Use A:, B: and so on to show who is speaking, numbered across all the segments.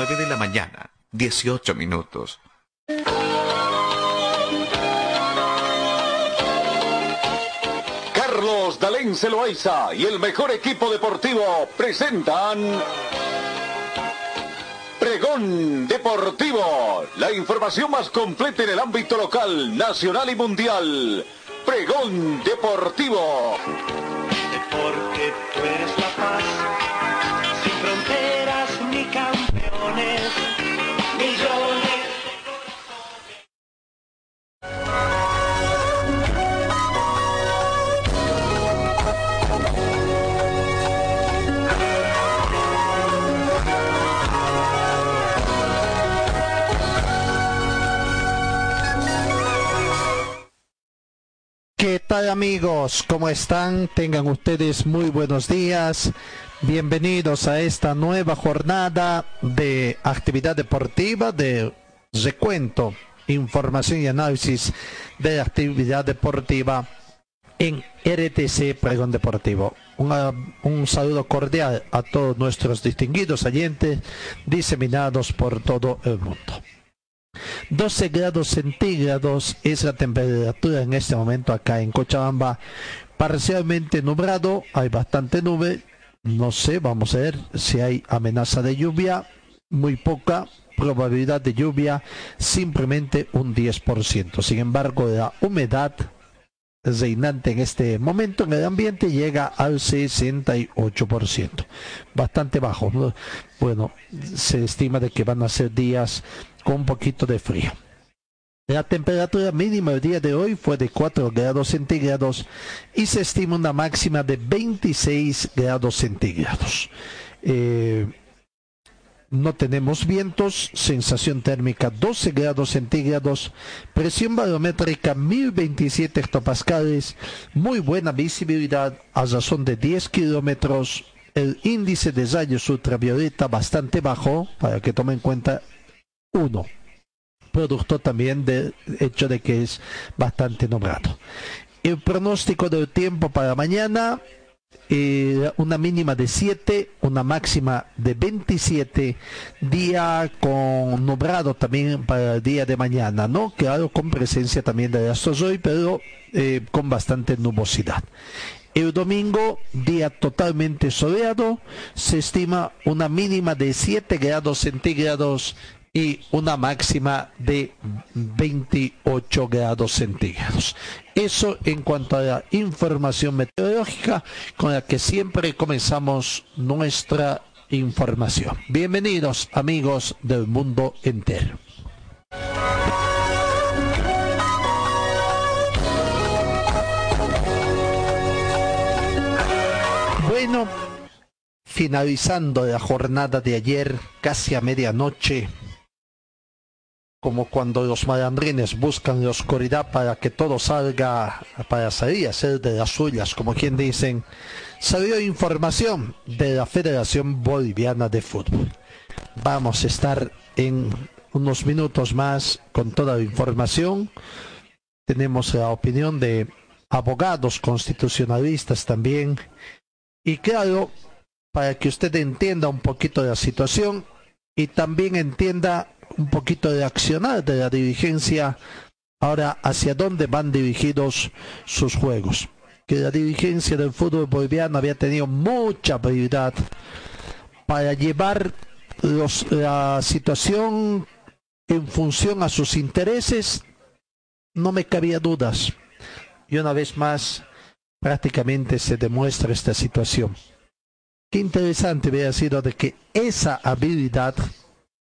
A: 9 de la mañana, 18 minutos.
B: Carlos Dalén Celoaiza y el mejor equipo deportivo presentan Pregón Deportivo, la información más completa en el ámbito local, nacional y mundial. Pregón Deportivo.
C: ¿Qué tal amigos? ¿Cómo están? Tengan ustedes muy buenos días. Bienvenidos a esta nueva jornada de actividad deportiva de recuento, información y análisis de actividad deportiva en RTC Pregón Deportivo. Un saludo cordial a todos nuestros distinguidos oyentes diseminados por todo el mundo. 12 grados centígrados es la temperatura en este momento acá en Cochabamba. Parcialmente nublado, hay bastante nube. No sé, vamos a ver si hay amenaza de lluvia. Muy poca probabilidad de lluvia, simplemente un 10%. Sin embargo, la humedad reinante en este momento en el ambiente llega al 68%. Bastante bajo. ¿no? Bueno, se estima de que van a ser días con un poquito de frío. La temperatura mínima el día de hoy fue de 4 grados centígrados y se estima una máxima de 26 grados centígrados. Eh, no tenemos vientos, sensación térmica 12 grados centígrados, presión barométrica 1027 hectopascales, muy buena visibilidad a razón de 10 kilómetros, el índice de rayos ultravioleta bastante bajo, para que tomen en cuenta 1, producto también del hecho de que es bastante nublado. El pronóstico del tiempo para mañana eh, una mínima de 7, una máxima de 27, día con nublado también para el día de mañana, ¿no? Claro, con presencia también de astros hoy, pero eh, con bastante nubosidad. El domingo, día totalmente soleado, se estima una mínima de 7 grados centígrados y una máxima de 28 grados centígrados. Eso en cuanto a la información meteorológica con la que siempre comenzamos nuestra información. Bienvenidos amigos del mundo entero. Bueno, finalizando la jornada de ayer, casi a medianoche, como cuando los malandrines buscan la oscuridad para que todo salga, para salir a hacer de las suyas, como quien dicen, salió información de la Federación Boliviana de Fútbol. Vamos a estar en unos minutos más con toda la información. Tenemos la opinión de abogados constitucionalistas también. Y claro, para que usted entienda un poquito la situación y también entienda un poquito de accionar de la dirigencia ahora hacia dónde van dirigidos sus juegos. Que la dirigencia del fútbol boliviano había tenido mucha prioridad para llevar los- la situación en función a sus intereses, no me cabía dudas. Y una vez más, prácticamente se demuestra esta situación. Qué interesante hubiera sido de que esa habilidad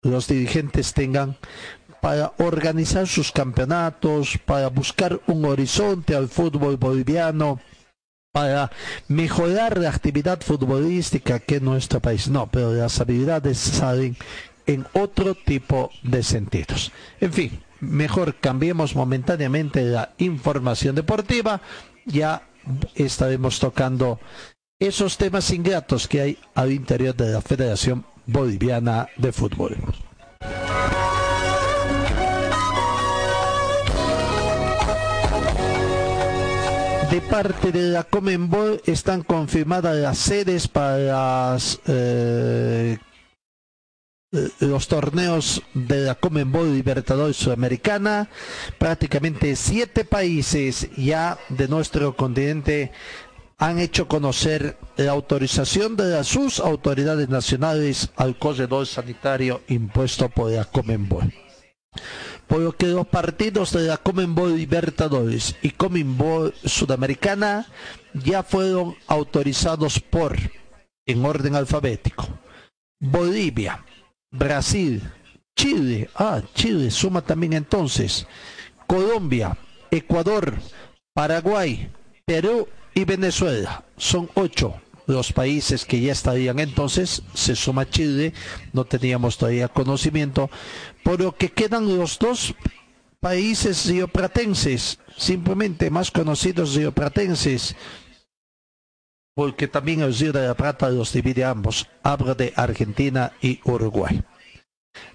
C: los dirigentes tengan para organizar sus campeonatos, para buscar un horizonte al fútbol boliviano, para mejorar la actividad futbolística que en nuestro país. No, pero las habilidades salen en otro tipo de sentidos. En fin, mejor cambiemos momentáneamente la información deportiva, ya estaremos tocando esos temas ingratos que hay al interior de la Federación Boliviana de Fútbol. De parte de la Comenbol están confirmadas las sedes para las, eh, eh, los torneos de la Comenbol Libertadores Sudamericana. Prácticamente siete países ya de nuestro continente han hecho conocer la autorización de sus autoridades nacionales al corredor sanitario impuesto por la Comenbol. Por lo que los partidos de la Comenbol Libertadores y Comenbol Sudamericana ya fueron autorizados por, en orden alfabético, Bolivia, Brasil, Chile, ah, Chile suma también entonces, Colombia, Ecuador, Paraguay, Perú y Venezuela. Son ocho los países que ya estarían entonces, se suma Chile, no teníamos todavía conocimiento, por lo que quedan los dos países riopratenses, simplemente más conocidos riopratenses, porque también el Río de la Plata los divide ambos. Habla de Argentina y Uruguay.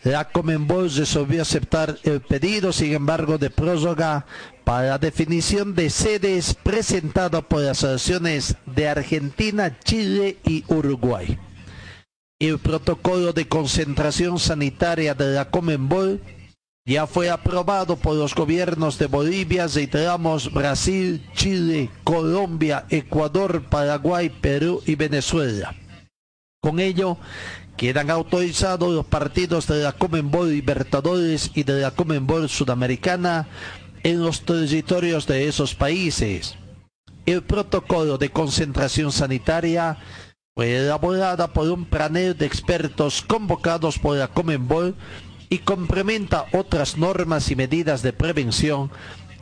C: La Comenbol resolvió aceptar el pedido, sin embargo, de prórroga para la definición de sedes presentado por las asociaciones de Argentina, Chile y Uruguay. El protocolo de concentración sanitaria de la Comenbol ya fue aprobado por los gobiernos de Bolivia, reiteramos, Brasil, Chile, Colombia, Ecuador, Paraguay, Perú y Venezuela. Con ello, quedan autorizados los partidos de la Comenbol Libertadores y de la Comenbol Sudamericana en los territorios de esos países. El protocolo de concentración sanitaria fue elaborada por un panel de expertos convocados por la Comenbol y complementa otras normas y medidas de prevención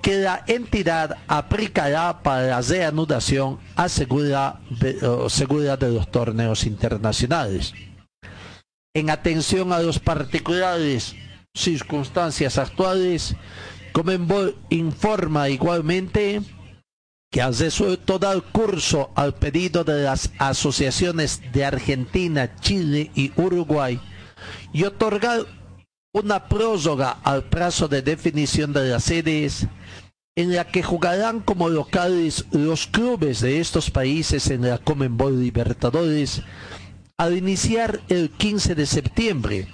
C: que la entidad aplicará para la reanudación asegura de, de los torneos internacionales. En atención a los particulares circunstancias actuales, Comenbol informa igualmente que ha resuelto dar curso al pedido de las asociaciones de Argentina, Chile y Uruguay y otorgar una prórroga al plazo de definición de las sedes en la que jugarán como locales los clubes de estos países en la Comenbol Libertadores al iniciar el 15 de septiembre.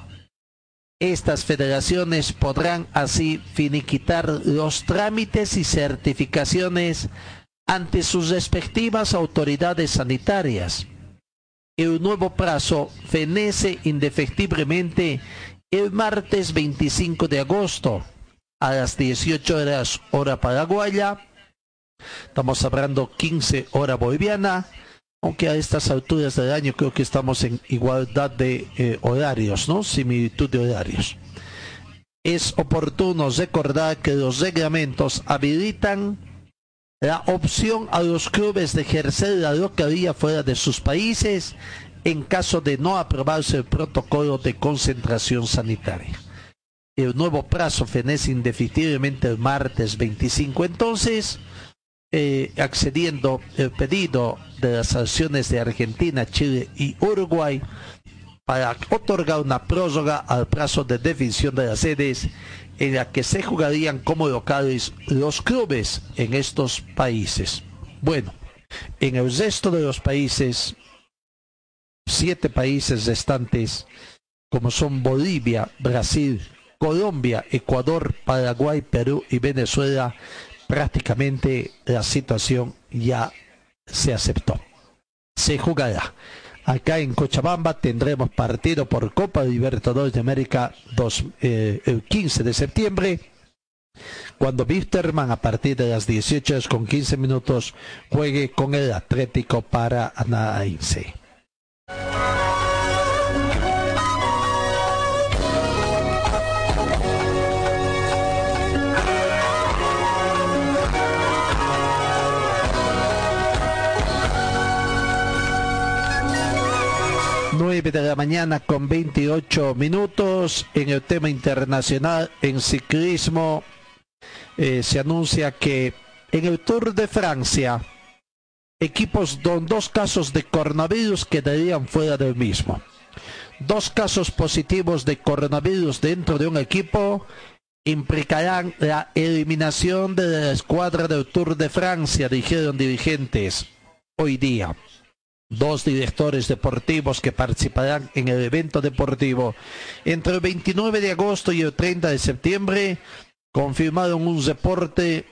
C: Estas federaciones podrán así finiquitar los trámites y certificaciones ante sus respectivas autoridades sanitarias. El nuevo plazo fenece indefectiblemente el martes 25 de agosto a las 18 horas hora paraguaya. Estamos hablando 15 hora boliviana, aunque a estas alturas del año creo que estamos en igualdad de eh, horarios, ¿no? Similitud de horarios. Es oportuno recordar que los reglamentos habilitan la opción a los clubes de ejercer la localía fuera de sus países en caso de no aprobarse el protocolo de concentración sanitaria. El nuevo plazo fenece indefectiblemente el martes 25. Entonces, eh, accediendo el pedido de las sanciones de Argentina, Chile y Uruguay para otorgar una prórroga al plazo de definición de las sedes en la que se jugarían como locales los clubes en estos países. Bueno, en el resto de los países siete países restantes, como son Bolivia, Brasil, Colombia, Ecuador, Paraguay, Perú y Venezuela, prácticamente la situación ya se aceptó. Se jugará. Acá en Cochabamba tendremos partido por Copa Libertadores de América eh, el 15 de septiembre, cuando Wisterman a partir de las 18 horas con 15 minutos juegue con el Atlético Paranaense. Nueve de la mañana con 28 minutos en el tema internacional en ciclismo eh, se anuncia que en el Tour de Francia equipos con dos casos de coronavirus quedarían fuera del mismo. Dos casos positivos de coronavirus dentro de un equipo implicarán la eliminación de la escuadra del Tour de Francia, dijeron dirigentes hoy día. Dos directores deportivos que participarán en el evento deportivo. Entre el 29 de agosto y el 30 de septiembre confirmaron un reporte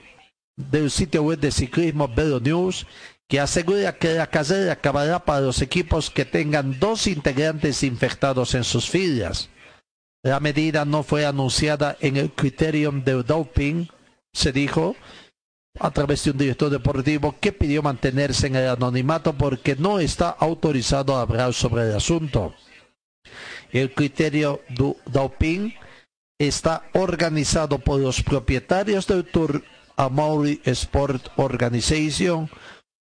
C: del sitio web de ciclismo Velo News que asegura que la carrera acabará para los equipos que tengan dos integrantes infectados en sus filas. La medida no fue anunciada en el criterium de doping, se dijo, a través de un director deportivo que pidió mantenerse en el anonimato porque no está autorizado a hablar sobre el asunto. El criterio de doping está organizado por los propietarios del Tour Amaury Sport Organization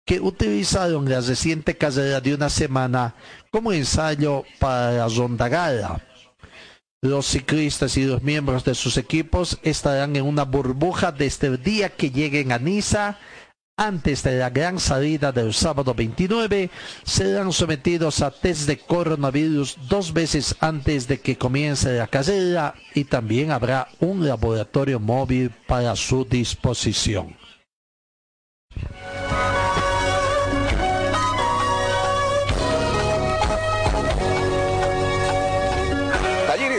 C: que utilizaron la reciente carrera de una semana como ensayo para la ronda gala. Los ciclistas y los miembros de sus equipos estarán en una burbuja desde el día que lleguen a Niza. Antes de la gran salida del sábado 29, serán sometidos a test de coronavirus dos veces antes de que comience la carrera y también habrá un laboratorio móvil para su disposición.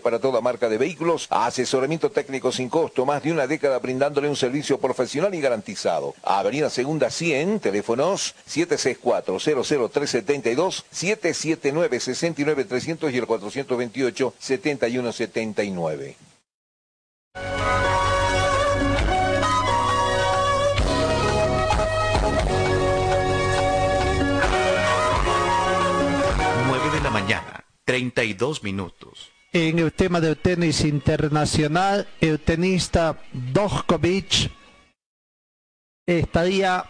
D: para toda marca de vehículos, asesoramiento técnico sin costo, más de una década brindándole un servicio profesional y garantizado. Avenida Segunda 100, teléfonos 764-00372, 779-69300 y el 428-7179.
A: de la mañana, 32 minutos
C: en el tema del tenis internacional, el tenista Djokovic estaría,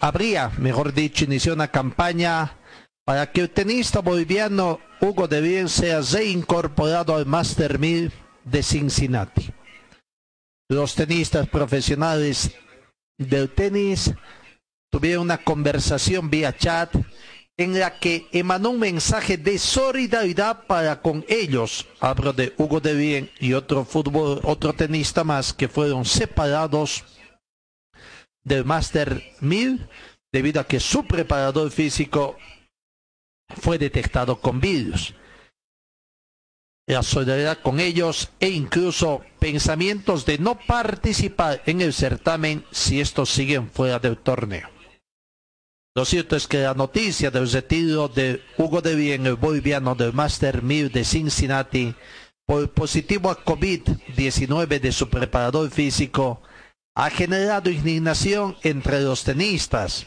C: habría, mejor dicho, iniciado una campaña para que el tenista boliviano Hugo de Bien sea reincorporado al Master 1000 de Cincinnati. Los tenistas profesionales del tenis tuvieron una conversación vía chat en la que emanó un mensaje de solidaridad para con ellos. Hablo de Hugo de Bien y otro fútbol, otro tenista más que fueron separados del Master 1000 debido a que su preparador físico fue detectado con virus. La solidaridad con ellos e incluso pensamientos de no participar en el certamen si estos siguen fuera del torneo. Lo cierto es que la noticia del retiro de Hugo de Bien, el boliviano del Master 1000 de Cincinnati, por positivo a COVID-19 de su preparador físico, ha generado indignación entre los tenistas.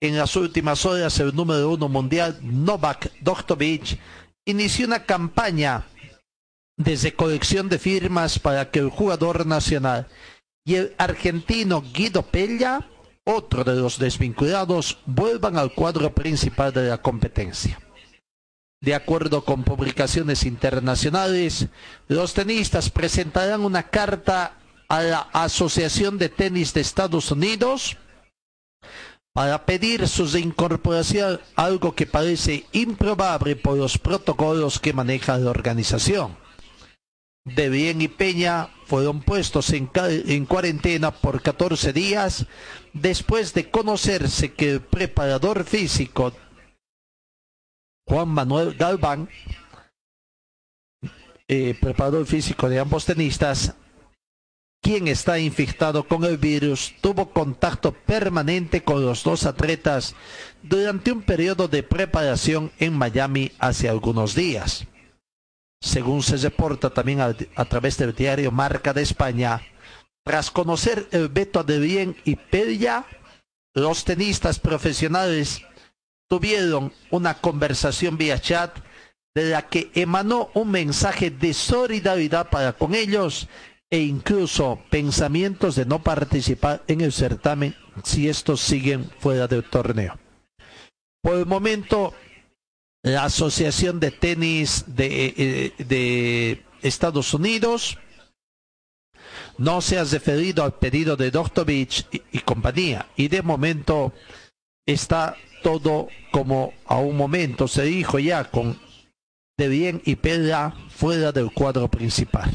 C: En las últimas horas, el número uno mundial, Novak Djokovic, inició una campaña desde colección de firmas para que el jugador nacional y el argentino Guido Pella, otro de los desvinculados, vuelvan al cuadro principal de la competencia. De acuerdo con publicaciones internacionales, los tenistas presentarán una carta a la Asociación de Tenis de Estados Unidos para pedir su reincorporación, algo que parece improbable por los protocolos que maneja la organización. De Bien y Peña fueron puestos en, en, cuarentena por 14 días después de conocerse que el preparador físico Juan Manuel Galván, eh, preparador físico de ambos tenistas, quien está infectado con el virus, tuvo contacto permanente con los dos atletas durante un periodo de preparación en Miami hace algunos días. Según se reporta también a, través del diario Marca de España, tras conocer el veto de Bien y Pella, los tenistas profesionales tuvieron una conversación vía chat de la que emanó un mensaje de solidaridad para con ellos e incluso pensamientos de no participar en el certamen si estos siguen fuera del torneo. Por el momento, la Asociación de Tenis de, eh, de Estados Unidos. No se ha referido al pedido de Doktovic y, y compañía. Y de momento está todo como a un momento se dijo ya con De Bien y Pedra fuera del cuadro principal.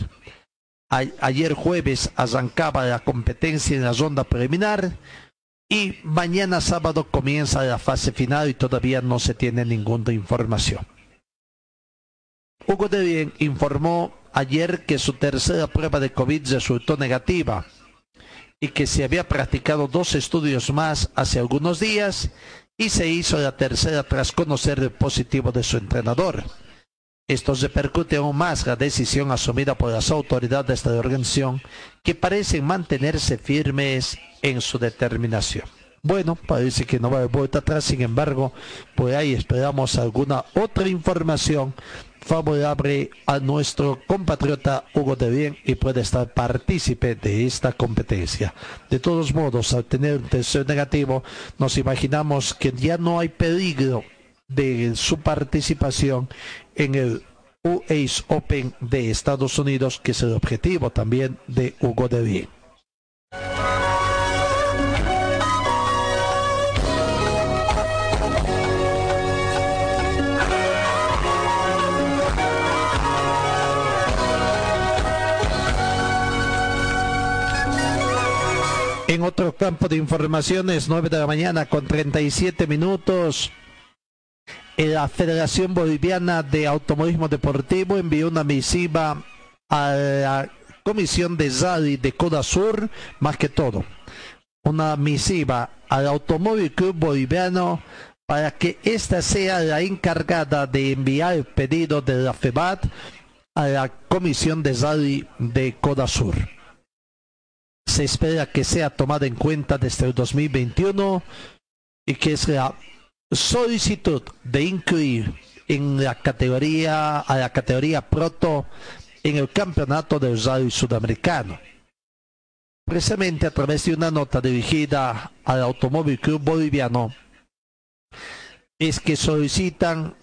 C: Ayer jueves arrancaba la competencia en la ronda preliminar y mañana sábado comienza la fase final y todavía no se tiene ninguna información. Hugo De Bien informó ayer que su tercera prueba de COVID resultó negativa y que se había practicado dos estudios más hace algunos días y se hizo la tercera tras conocer el positivo de su entrenador. Esto repercute aún más la decisión asumida por las autoridades de la organización que parecen mantenerse firmes en su determinación. Bueno, parece que no va a haber vuelta atrás, sin embargo, por ahí esperamos alguna otra información favorable a nuestro compatriota Hugo de Bien y puede estar partícipe de esta competencia. De todos modos, al tener un tercer negativo, nos imaginamos que ya no hay peligro de su participación en el US Open de Estados Unidos, que es el objetivo también de Hugo de Bien. En otro campo de informaciones, 9 de la mañana con 37 minutos. La Federación Boliviana de Automovilismo Deportivo envió una misiva a la Comisión de ZADI de Coda Sur, más que todo. Una misiva al Automóvil Club Boliviano para que ésta sea la encargada de enviar el pedido de la FEBAT a la Comisión de ZADI de Coda Sur se espera que sea tomada en cuenta desde el 2021 y que es la solicitud de incluir en la categoría a la categoría proto en el campeonato del rally sudamericano. Precisamente a través de una nota dirigida al Automóvil Club Boliviano, es que solicitan,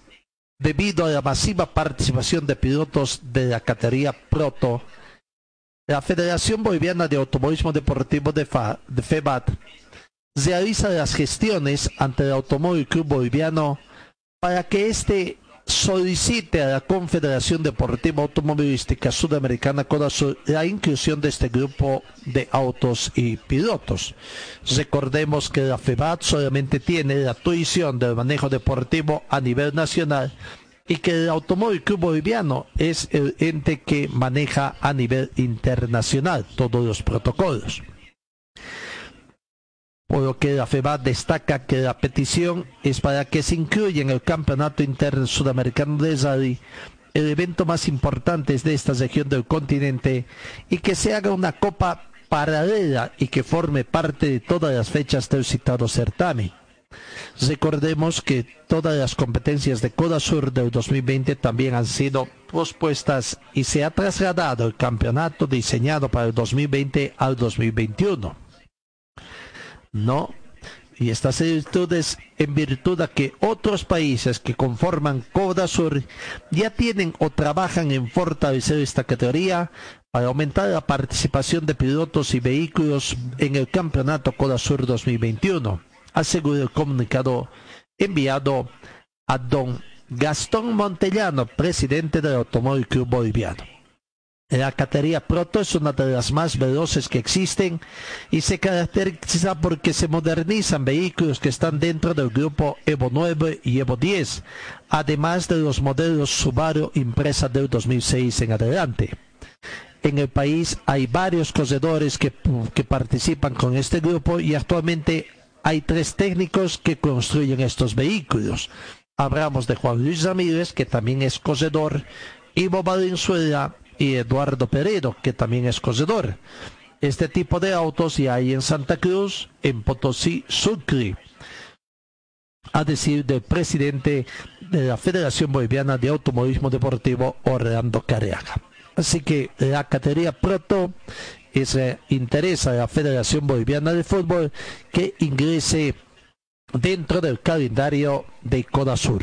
C: debido a la masiva participación de pilotos de la categoría proto, la Federación Boliviana de Automovilismo Deportivo de, FA, de FEBAT realiza las gestiones ante el Automóvil Club Boliviano para que éste solicite a la Confederación Deportiva Automovilística Sudamericana Corazón la inclusión de este grupo de autos y pilotos. Recordemos que la FEBAT solamente tiene la tuición del manejo deportivo a nivel nacional y que el Automóvil Club Boliviano es el ente que maneja a nivel internacional todos los protocolos. Por lo que la FEBA destaca que la petición es para que se incluya en el Campeonato Interno Sudamericano de Rally el evento más importante de esta región del continente y que se haga una copa paralela y que forme parte de todas las fechas del citado certamen. Recordemos que todas las competencias de Coda Sur del 2020 también han sido pospuestas y se ha trasladado el campeonato diseñado para el 2020 al 2021. No, y estas virtudes en virtud de que otros países que conforman Coda Sur ya tienen o trabajan en fortalecer esta categoría para aumentar la participación de pilotos y vehículos en el campeonato Coda Sur 2021 aseguró el comunicado enviado a don Gastón Montellano, presidente del Automóvil Club Boliviano. La categoría Proto es una de las más veloces que existen y se caracteriza porque se modernizan vehículos que están dentro del grupo Evo 9 y Evo 10, además de los modelos Subaru impresa del 2006 en adelante. En el país hay varios corredores que, que participan con este grupo y actualmente hay tres técnicos que construyen estos vehículos. Hablamos de Juan Luis Ramírez, que también es cogedor, Ivo Valenzuela y Eduardo Peredo, que también es cogedor. Este tipo de autos ya hay en Santa Cruz, en Potosí, Sucre. A decir del presidente de la Federación Boliviana de Automovilismo Deportivo, Orlando Careaga. Así que la categoría Proto y se interesa a la Federación Boliviana de Fútbol que ingrese dentro del calendario de Sur.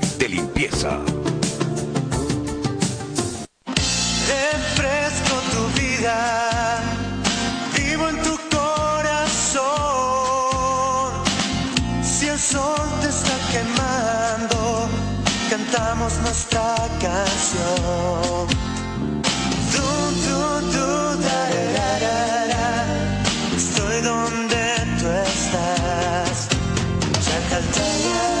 E: de limpieza!
F: Refresco tu vida sol te está quemando, cantamos nuestra canción. Du, du, du, da, da, da, Estoy donde tú estás, Chacaltaya.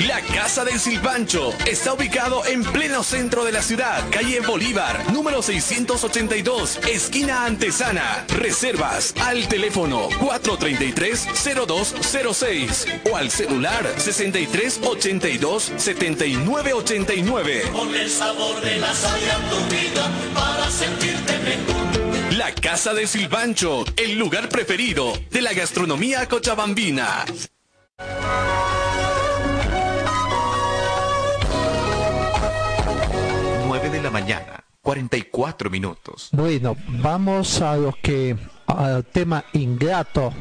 G: La Casa del Silpancho está ubicado en pleno centro de la ciudad, calle Bolívar, número 682, esquina Antesana. Reservas al teléfono 433-0206 o al celular 6382-7989.
F: Con el sabor de la sal a tu vida para sentirte mejor.
G: La Casa del Silpancho, el lugar preferido de la gastronomía cochabambina.
A: La mañana, 44 minutos.
C: Bueno, vamos a lo que al tema ingrato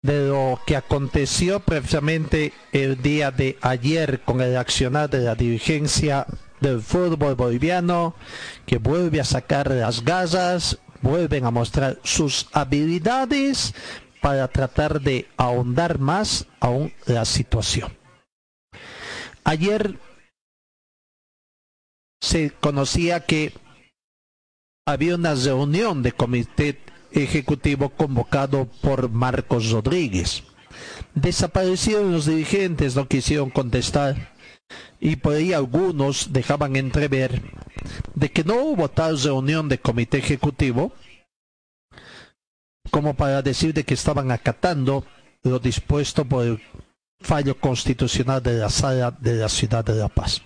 C: de lo que aconteció precisamente el día de ayer con el accionar de la dirigencia del fútbol boliviano que vuelve a sacar las gasas, vuelven a mostrar sus habilidades para tratar de ahondar más aún la situación. Ayer se conocía que había una reunión de comité ejecutivo convocado por Marcos Rodríguez. Desaparecieron los dirigentes, no quisieron contestar y por ahí algunos dejaban entrever de que no hubo tal reunión de comité ejecutivo como para decir de que estaban acatando lo dispuesto por el fallo constitucional de la sala de la ciudad de La Paz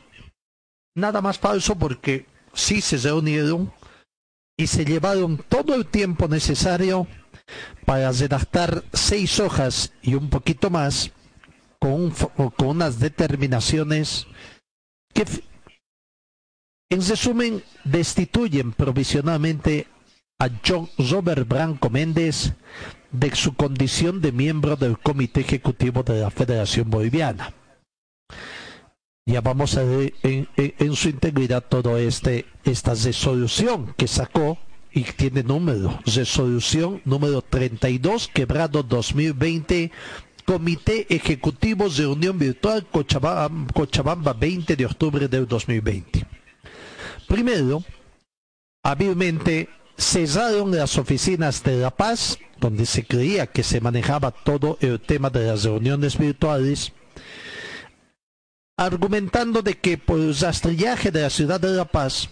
C: nada más falso porque sí se reunieron y se llevaron todo el tiempo necesario para redactar seis hojas y un poquito más con, con unas determinaciones que en resumen destituyen provisionalmente a John Robert Branco Méndez de su condición de miembro del Comité Ejecutivo de la Federación Boliviana ya vamos a en, en- su integridad todo este esta resolución que sacó y tiene número resolución número 32 quebrado 2020 Comité Ejecutivo Reunión Virtual Cochabamba, Cochabamba 20 de octubre del 2020 primero hábilmente cesaron las oficinas de La Paz donde se creía que se manejaba todo el tema de las reuniones virtuales argumentando de que por el rastrillaje de la ciudad de La Paz,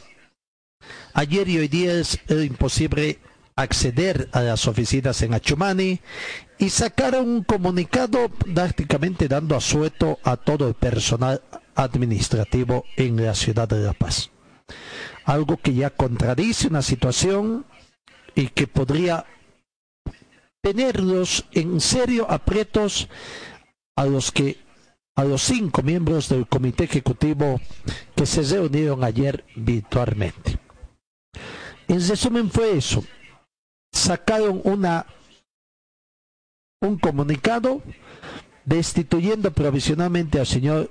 C: ayer y hoy día es imposible acceder a las oficinas en Achumani y sacaron un comunicado prácticamente dando asueto a todo el personal administrativo en la ciudad de La Paz. Algo que ya contradice una situación y que podría tenerlos en serio aprietos a los que a los cinco miembros del comité ejecutivo que se reunieron ayer virtualmente. En resumen fue eso. Sacaron una un comunicado destituyendo provisionalmente al señor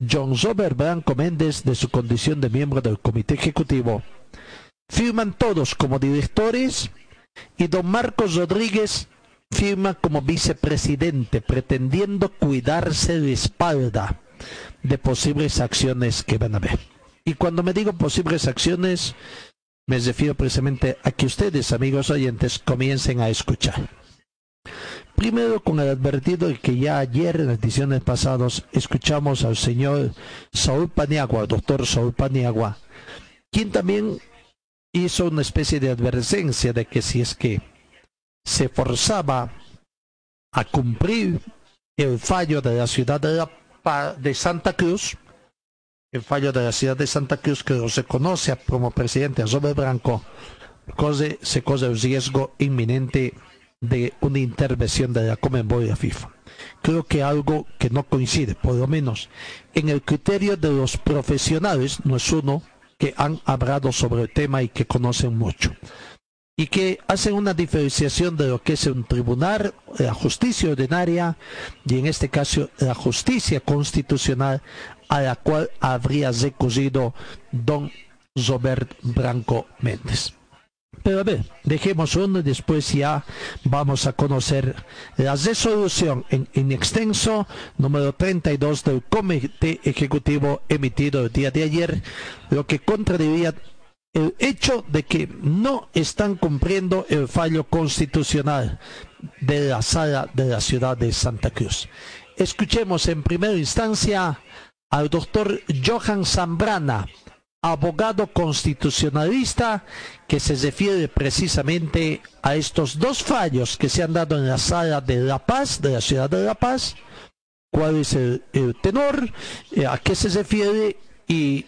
C: John Robert Branco Méndez de su condición de miembro del comité ejecutivo. Firman todos como directores y don Marcos Rodríguez firma como vicepresidente, pretendiendo cuidarse de espalda de posibles acciones que van a haber. Y cuando me digo posibles acciones, me refiero precisamente a que ustedes, amigos oyentes, comiencen a escuchar. Primero con el advertido de que ya ayer en las ediciones pasadas escuchamos al señor Saúl Paniagua, doctor Saúl Paniagua, quien también hizo una especie de advertencia de que si es que se forzaba a cumplir el fallo de la ciudad de, la de Santa Cruz, el fallo de la ciudad de Santa Cruz que lo reconoce como presidente Robert Branco, se corre el riesgo inminente de una intervención de la Comenbol y la FIFA. Creo que algo que no coincide, por lo menos en el criterio de los profesionales, no es uno que han hablado sobre el tema y que conocen mucho. Y que hacen una diferenciación de lo que es un tribunal, la justicia ordinaria y en este caso la justicia constitucional a la cual habría recurrido don Robert Branco Méndez. Pero a ver, dejemos uno y después ya vamos a conocer la resolución en, extenso número 32 del Comité Ejecutivo emitido el día de ayer, lo que contradiría el hecho de que no están cumpliendo el fallo constitucional de la sala de la ciudad de Santa Cruz. Escuchemos en primera instancia al doctor Johan Zambrana, abogado constitucionalista que se refiere precisamente a estos dos fallos que se han dado en la sala de La Paz, de la ciudad de La Paz, cuál es el, tenor, eh, a qué se refiere y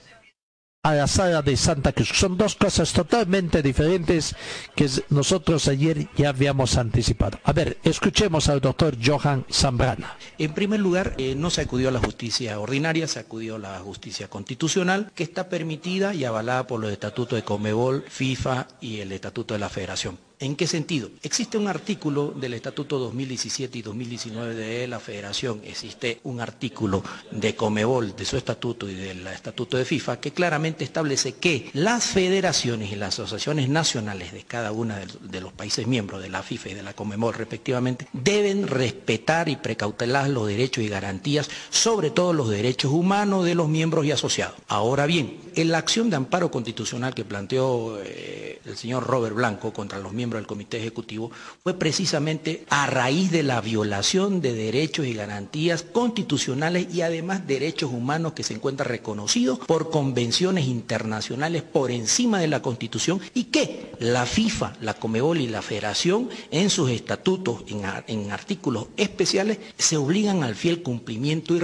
C: a la sala de Santa Cruz. Son dos cosas totalmente diferentes que nosotros ayer ya habíamos anticipado. A ver, escuchemos al doctor Johan Zambrana.
H: En primer lugar, eh, no se acudió a la justicia ordinaria, se acudió a la justicia constitucional, que está permitida y avalada por los estatutos de Comebol, FIFA y el estatuto de la Federación. ¿En qué sentido? Existe un artículo del Estatuto 2017 y 2019 de la Federación, existe un artículo de Comebol, de su estatuto y del estatuto de FIFA, que claramente establece que las federaciones y las asociaciones nacionales de cada uno de los países miembros de la FIFA y de la Comebol respectivamente deben respetar y precautelar los derechos y garantías, sobre todo los derechos humanos de los miembros y asociados. Ahora bien, en la acción de amparo constitucional que planteó eh, el señor Robert Blanco contra los miembros del Comité Ejecutivo, fue precisamente a raíz de la violación de derechos y garantías constitucionales y además derechos humanos que se encuentran reconocidos por convenciones internacionales por encima de la Constitución y que la FIFA, la Comebol y la Federación en sus estatutos, en, artículos especiales, se obligan al fiel cumplimiento y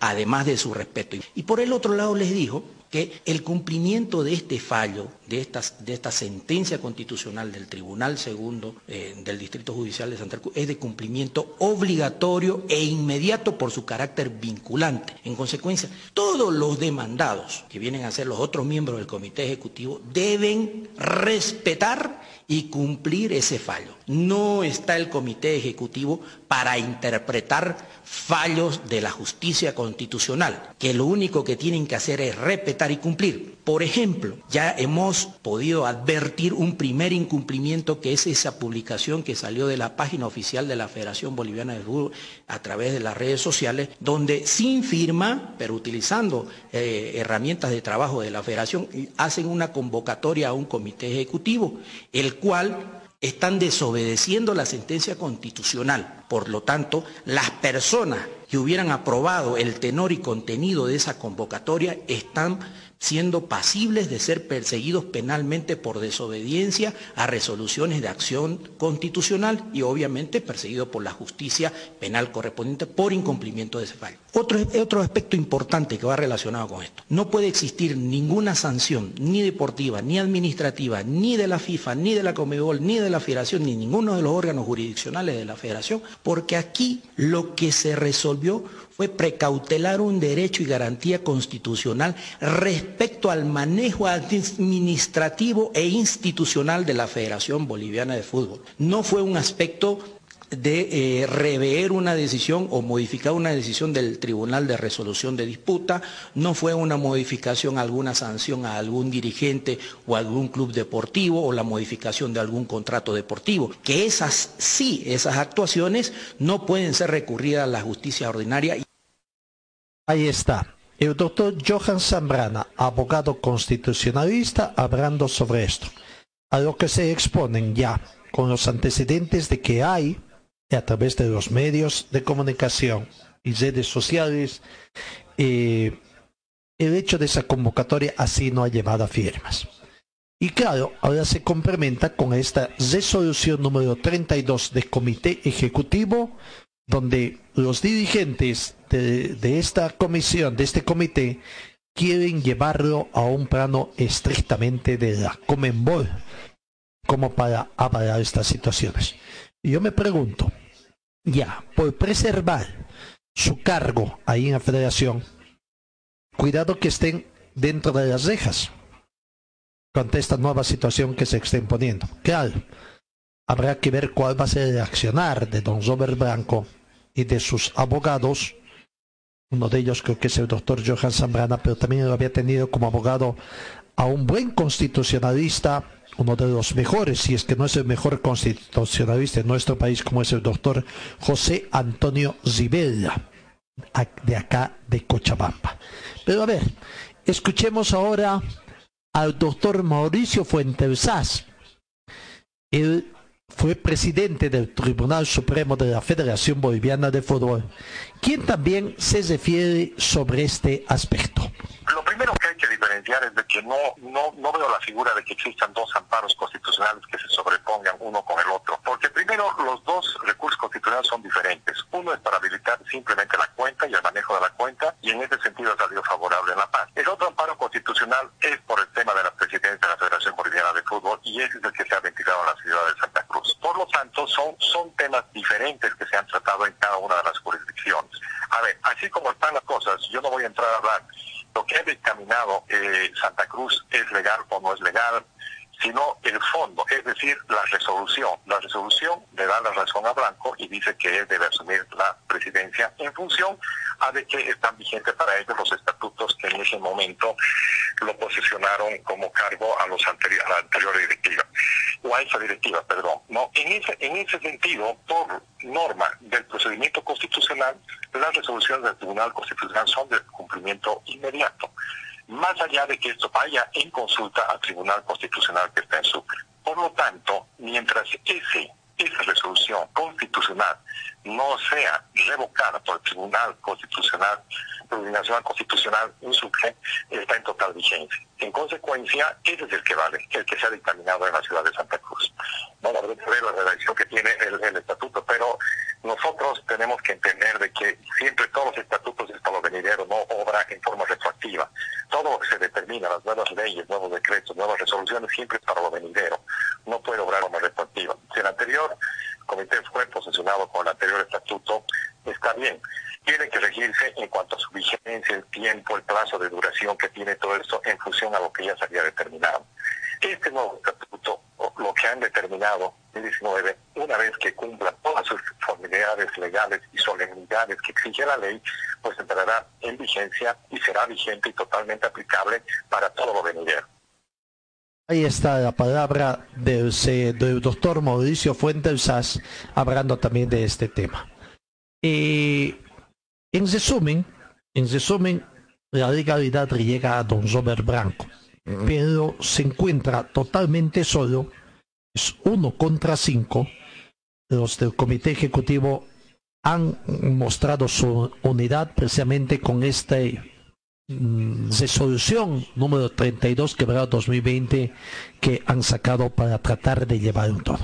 H: además de su respeto. Y por el otro lado les dijo que el cumplimiento de este fallo, de, esta sentencia constitucional del Tribunal Segundo eh, del Distrito Judicial de Santa Cruz es de cumplimiento obligatorio e inmediato por su carácter vinculante. En consecuencia, todos los demandados, que vienen a ser los otros miembros del Comité Ejecutivo, deben respetar y cumplir ese fallo. No está el Comité Ejecutivo para interpretar fallos de la justicia constitucional, que lo único que tienen que hacer es respetar y cumplir. Por ejemplo, ya hemos podido advertir un primer incumplimiento que es esa publicación que salió de la página oficial de la Federación Boliviana de Fútbol a través de las redes sociales, donde sin firma, pero utilizando eh, herramientas de trabajo de la Federación, hacen una convocatoria a un comité ejecutivo, el cual están desobedeciendo la sentencia constitucional. Por lo tanto, las personas que hubieran aprobado el tenor y contenido de esa convocatoria están siendo pasibles de ser perseguidos penalmente por desobediencia a resoluciones de acción constitucional y obviamente perseguidos por la justicia penal correspondiente por incumplimiento de ese fallo. Otro, otro aspecto importante que va relacionado con esto, no puede existir ninguna sanción, ni deportiva, ni administrativa, ni de la FIFA, ni de la Comebol, ni de la Federación, ni ninguno de los órganos jurisdiccionales de la Federación, porque aquí lo que se resolvió fue precautelar un derecho y garantía constitucional respecto al manejo administrativo e institucional de la Federación Boliviana de Fútbol. No fue un aspecto de eh, rever una decisión o modificar una decisión del Tribunal de Resolución de Disputa, no fue una modificación, alguna sanción a algún dirigente o algún club deportivo o la modificación de algún contrato deportivo, que esas sí, esas actuaciones no pueden ser recurridas a la justicia ordinaria.
C: Ahí está. El doctor Johan Zambrana, abogado constitucionalista, hablando sobre esto. A lo que se exponen ya con los antecedentes de que hay, a través de los medios de comunicación y redes sociales, eh, el hecho de esa convocatoria así no ha llevado a firmas. Y claro, ahora se complementa con esta resolución número 32 del Comité Ejecutivo, donde los dirigentes de, esta comisión, de este comité, quieren llevarlo a un plano estrictamente de la Comenbol, como para avalar estas situaciones. Y yo me pregunto, ya, por preservar su cargo ahí en la federación, cuidado que estén dentro de las rejas. ante esta nueva situación que se está imponiendo. Claro, habrá que ver cuál va a ser el accionar de don Robert Blanco y de sus abogados. Uno de ellos creo que es el doctor Johan Zambrana, pero también lo había tenido como abogado a un buen constitucionalista, uno de los mejores, si es que no es el mejor constitucionalista en nuestro país, como es el doctor José Antonio Zibella, de acá de Cochabamba. Pero a ver, escuchemos ahora al doctor Mauricio Fuentesas. Él fue presidente del Tribunal Supremo de la Federación Boliviana de Fútbol, quien también se refiere sobre este aspecto.
I: Que diferenciar es de que no, no, no veo la figura de que existan dos amparos constitucionales que se sobrepongan uno con el otro. Porque primero, los dos recursos constitucionales son diferentes. Uno es para habilitar simplemente la cuenta y el manejo de la cuenta, y en ese sentido ha salido favorable en la paz. El otro amparo constitucional es por el tema de la presidencia de la Federación Boliviana de Fútbol, y ese es el que se ha ventilado en la ciudad de Santa Cruz. Por lo tanto, son, son temas diferentes que se han tratado en cada una de las jurisdicciones. A ver, así como están las cosas, yo no voy a entrar a hablar lo que ha dictaminado eh, Santa Cruz es legal o no es legal, sino el fondo, es decir, la resolución. La resolución le da la razón a Blanco y dice que él debe asumir la presidencia en función a de que están vigentes para ellos los estatutos que en ese momento lo posicionaron como cargo a los anteriores a la anterior directiva o a esa directiva, perdón. No, en ese en ese sentido, por norma del procedimiento constitucional, las resoluciones del Tribunal Constitucional son de cumplimiento inmediato más allá de que esto vaya en consulta al Tribunal Constitucional que está en Sucre. Por lo tanto, mientras ese, esa resolución constitucional no sea revocada por el Tribunal Constitucional, Nacional Constitucional Sucre, está en total vigencia. En consecuencia, ese es el que vale, el que se ha dictaminado en la ciudad de Santa Cruz. Vamos a ver la redacción que tiene el, estatuto, pero nosotros tenemos que entender de que siempre todos los estatutos del Estado venidero no obra en forma retroactiva. Todo lo que se determina, las nuevas leyes, nuevos decretos, nuevas resoluciones, siempre es para lo venidero. No puede obrar como retroactiva. Si el anterior comité fue posesionado con el anterior estatuto, está bien. Tiene que regirse en cuanto a su vigencia, el tiempo, el plazo de duración que tiene todo esto en función a lo que ya se había determinado. Este nuevo estatuto, lo que han determinado en 19, una vez que cumpla todas sus formalidades legales y solemnidades que exige la ley, pues entrará en vigencia y será vigente y totalmente aplicable para todo lo venidero.
C: Ahí está la palabra del, del doctor Mauricio Fuentes Sass hablando también de este tema. Y en resumen, en resumen, la legalidad llega a don Robert Branco pero se encuentra totalmente solo, es uno contra cinco. Los del comité ejecutivo han mostrado su unidad precisamente con esta mm, resolución número 32 quebrado 2020 que han sacado para tratar de llevar un todo.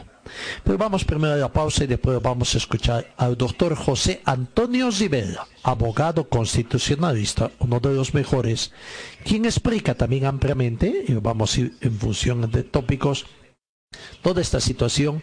C: Pero vamos primero a la pausa y después vamos a escuchar al doctor José Antonio Zibella, abogado constitucionalista, uno de los mejores, quien explica también ampliamente, y vamos a ir en función de tópicos, toda esta situación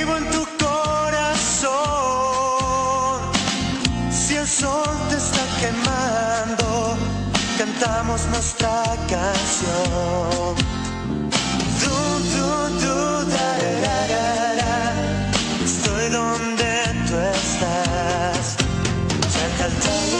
J: vivo en tu corazón. Si el sol te está quemando, cantamos nuestra canción. Du, du, du, da, da. Estoy donde tú estás. Chacaltaya.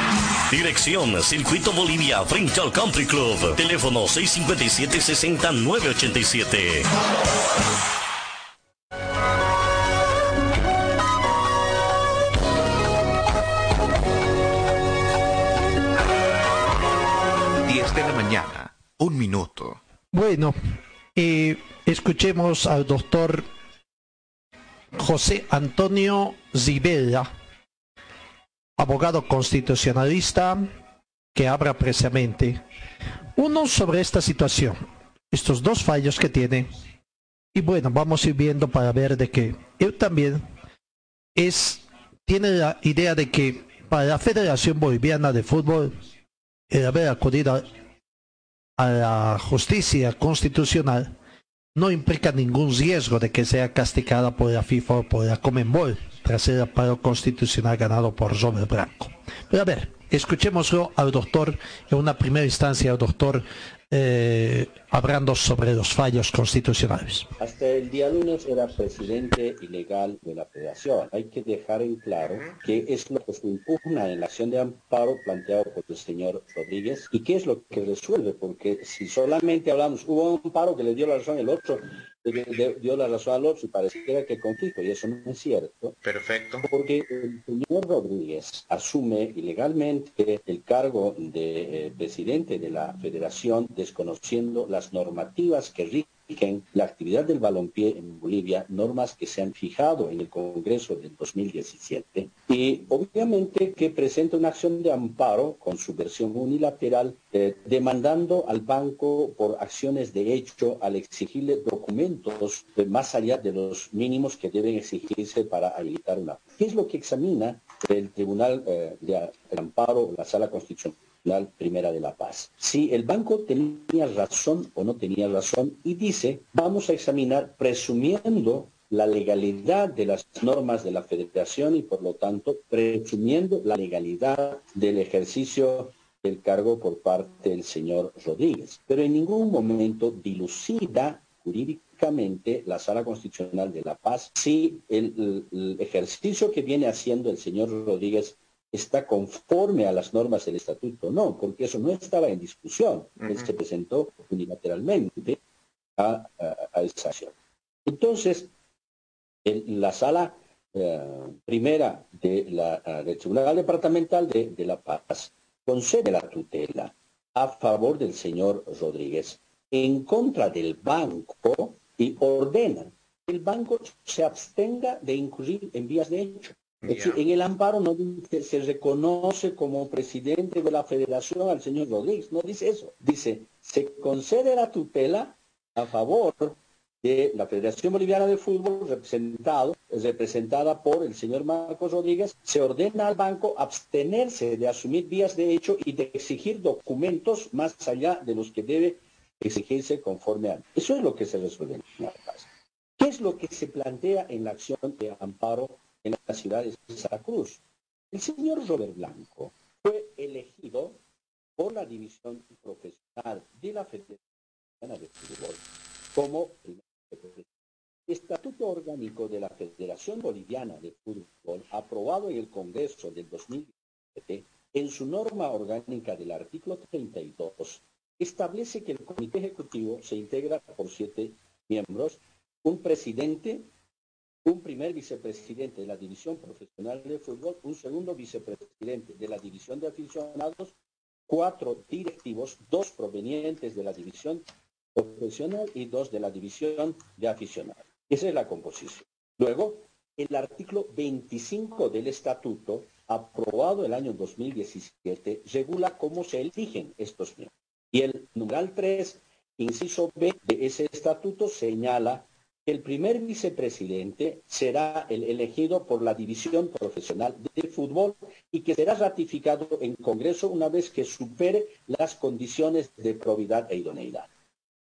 K: Dirección Circuito Bolivia frente al Country Club. Teléfono 657-60987.
A: Diez de la mañana, un minuto.
C: Bueno, eh, escuchemos al doctor José Antonio Zibella, abogado constitucionalista, que habla precisamente uno sobre esta situación, estos dos fallos que tiene. Y bueno, vamos a ir viendo para ver de que él también es, tiene la idea de que para la Federación Boliviana de Fútbol, el haber acudido a, a la justicia constitucional no implica ningún riesgo de que sea castigada por la FIFA o por la Comenbol tras el paro constitucional ganado por Robert Blanco. Pero a ver, escuchémoslo al doctor, en una primera instancia al doctor eh, hablando sobre los fallos constitucionales.
L: Hasta el día lunes era presidente ilegal de la federación. Hay que dejar en claro que es lo que se impugna en la acción de amparo planteado por el señor Rodríguez y qué es lo que resuelve, porque si solamente hablamos, hubo un amparo que le dio la razón el otro, dio la razón al otro y pareciera que conflicto, y eso no es cierto.
M: Perfecto.
L: Porque el señor Rodríguez asume ilegalmente el cargo de eh, presidente de la federación desconociendo normativas que rigen la actividad del balompié en Bolivia, normas que se han fijado en el Congreso del 2017 y obviamente que presenta una acción de amparo con su versión unilateral eh, demandando al banco por acciones de hecho al exigirle documentos más allá de los mínimos que deben exigirse para habilitar una. ¿Qué es lo que examina el Tribunal eh, de Amparo, la Sala Constitucional Primera de La Paz? Si el banco tenía razón o no tenía razón y dice, vamos a examinar presumiendo la legalidad de las normas de la federación y por lo tanto presumiendo la legalidad del ejercicio del cargo por parte del señor Rodríguez. Pero en ningún momento dilucida jurídicamente la Sala Constitucional de La Paz si el, el ejercicio que viene haciendo el señor Rodríguez está conforme a las normas del estatuto. No, porque eso no estaba en discusión. Él se presentó unilateralmente a, esa acción. Entonces, en la sala eh, primera de la, del Tribunal Departamental de, de La Paz concede la tutela a favor del señor Rodríguez en contra del banco y ordena que el banco se abstenga de incurrir en vías de hecho en el amparo no dice, se reconoce como presidente de la federación al señor Rodríguez, no dice eso. Dice, se concede la tutela a favor de la Federación Boliviana de Fútbol representado, representada por el señor Marcos Rodríguez, se ordena al banco abstenerse de asumir vías de hecho y de exigir documentos más allá de los que debe exigirse conforme a... Eso es lo que se resuelve en la ¿Qué es lo que se plantea en la acción de amparo en la ciudad de Santa Cruz. El señor Robert Blanco fue elegido por la división profesional de la Federación de Fútbol como primer Estatuto Orgánico de la Federación Boliviana de Fútbol, aprobado en el Congreso del 2017, en su norma orgánica del artículo 32, establece que el Comité Ejecutivo se integra por siete miembros, un presidente, un primer vicepresidente de la División Profesional de Fútbol, un segundo vicepresidente de la División de Aficionados, cuatro directivos, dos provenientes de la División Profesional y dos de la División de Aficionados. Esa es la composición. Luego, el artículo 25 del Estatuto, aprobado el año 2017, regula cómo se eligen estos miembros. Y el numeral 3, inciso B de ese estatuto, señala el primer vicepresidente será el elegido por la División Profesional de Fútbol y que será ratificado en Congreso una vez que supere las condiciones de probidad e idoneidad.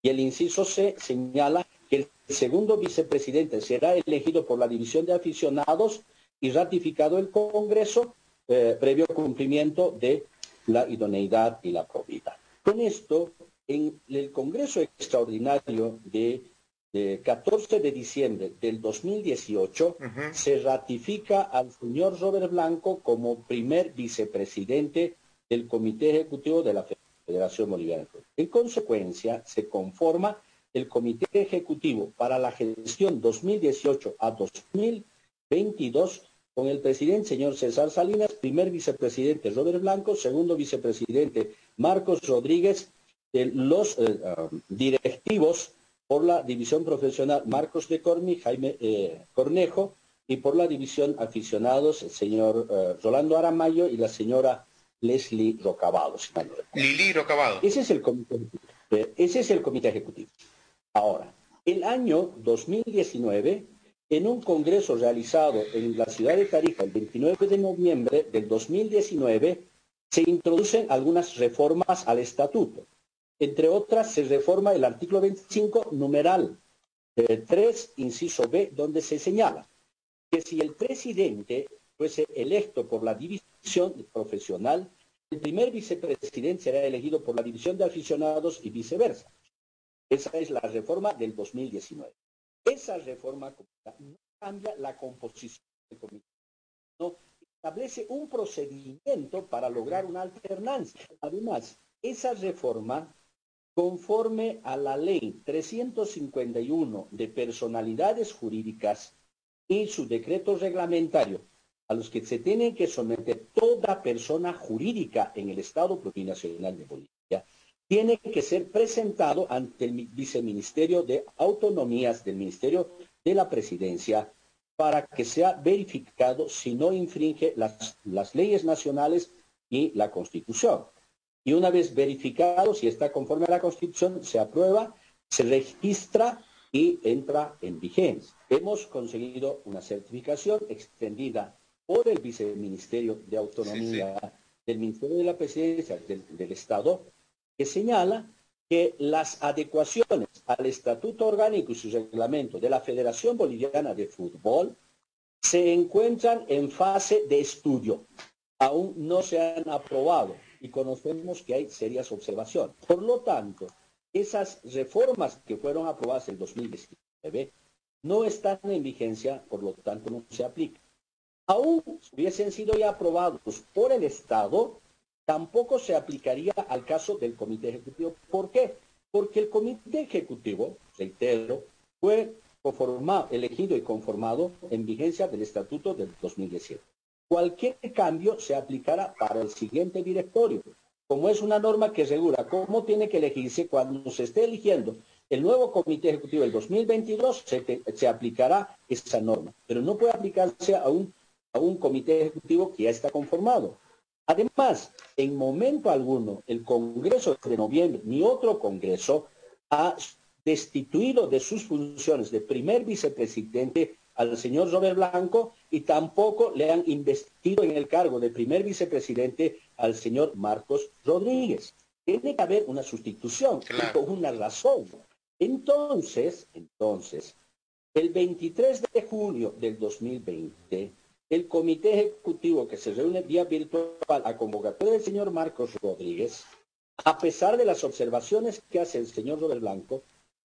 L: Y el inciso C señala que el segundo vicepresidente será elegido por la División de Aficionados y ratificado el Congreso eh, previo cumplimiento de la idoneidad y la probidad. Con esto, en el Congreso Extraordinario de el 14 de diciembre del 2018 se ratifica al señor Robert Blanco como primer vicepresidente del Comité Ejecutivo de la Federación Boliviana. En consecuencia, se conforma el Comité Ejecutivo para la gestión 2018 a 2022 con el presidente señor César Salinas, primer vicepresidente Robert Blanco, segundo vicepresidente Marcos Rodríguez, los eh, ah, directivos por la división profesional Marcos de Cormi, Jaime eh, Cornejo, y por la división aficionados el señor eh, Rolando Aramayo y la señora Leslie Rocabado.
M: Lili Rocabado.
L: Ese es el comité eh, ese es el comité ejecutivo. Ahora, el año 2019, en un congreso realizado en la ciudad de Tarija el 29 de noviembre del 2019, se introducen algunas reformas al estatuto. Entre otras, se reforma el artículo 25, numeral 3, eh, inciso B, donde se señala que si el presidente fuese electo por la división profesional, el primer vicepresidente será elegido por la división de aficionados y viceversa. Esa es la reforma del 2019. Esa reforma no cambia la composición del comité, establece un procedimiento para lograr una alternancia. Además, esa reforma conforme a la ley 351 de personalidades jurídicas y su decreto reglamentario, a los que se tiene que someter toda persona jurídica en el Estado plurinacional de Bolivia, tiene que ser presentado ante el viceministerio de autonomías del Ministerio de la Presidencia para que sea verificado si no infringe las, las leyes nacionales y la Constitución y una vez verificado si está conforme a la Constitución, se aprueba, se registra y entra en vigencia. Hemos conseguido una certificación extendida por el Viceministerio de Autonomía del Ministerio de la Presidencia del, Estado que señala que las adecuaciones al Estatuto Orgánico y su reglamento de la Federación Boliviana de Fútbol se encuentran en fase de estudio. Aún no se han aprobado y conocemos que hay serias observaciones. Por lo tanto, esas reformas que fueron aprobadas en 2019 no están en vigencia, por lo tanto no se aplican. Aún hubiesen sido ya aprobados por el Estado, tampoco se aplicaría al caso del Comité Ejecutivo. ¿Por qué? Porque el Comité Ejecutivo, reitero, fue conformado, elegido y conformado en vigencia del Estatuto del 2017. Cualquier cambio se aplicará para el siguiente directorio, como es una norma que regula cómo tiene que elegirse cuando se esté eligiendo el nuevo Comité Ejecutivo del 2022, se, se aplicará esa norma, pero no puede aplicarse a un, a un Comité Ejecutivo que ya está conformado. Además, en momento alguno, el Congreso de noviembre ni otro Congreso ha destituido de sus funciones de primer vicepresidente al señor Robert Blanco y tampoco le han investido en el cargo de primer vicepresidente al señor Marcos Rodríguez. Tiene que haber una sustitución, con una razón. Entonces, entonces, el 23 de junio del 2020, el comité ejecutivo que se reúne vía virtual a convocatoria del señor Marcos Rodríguez, a pesar de las observaciones que hace el señor Robert Blanco,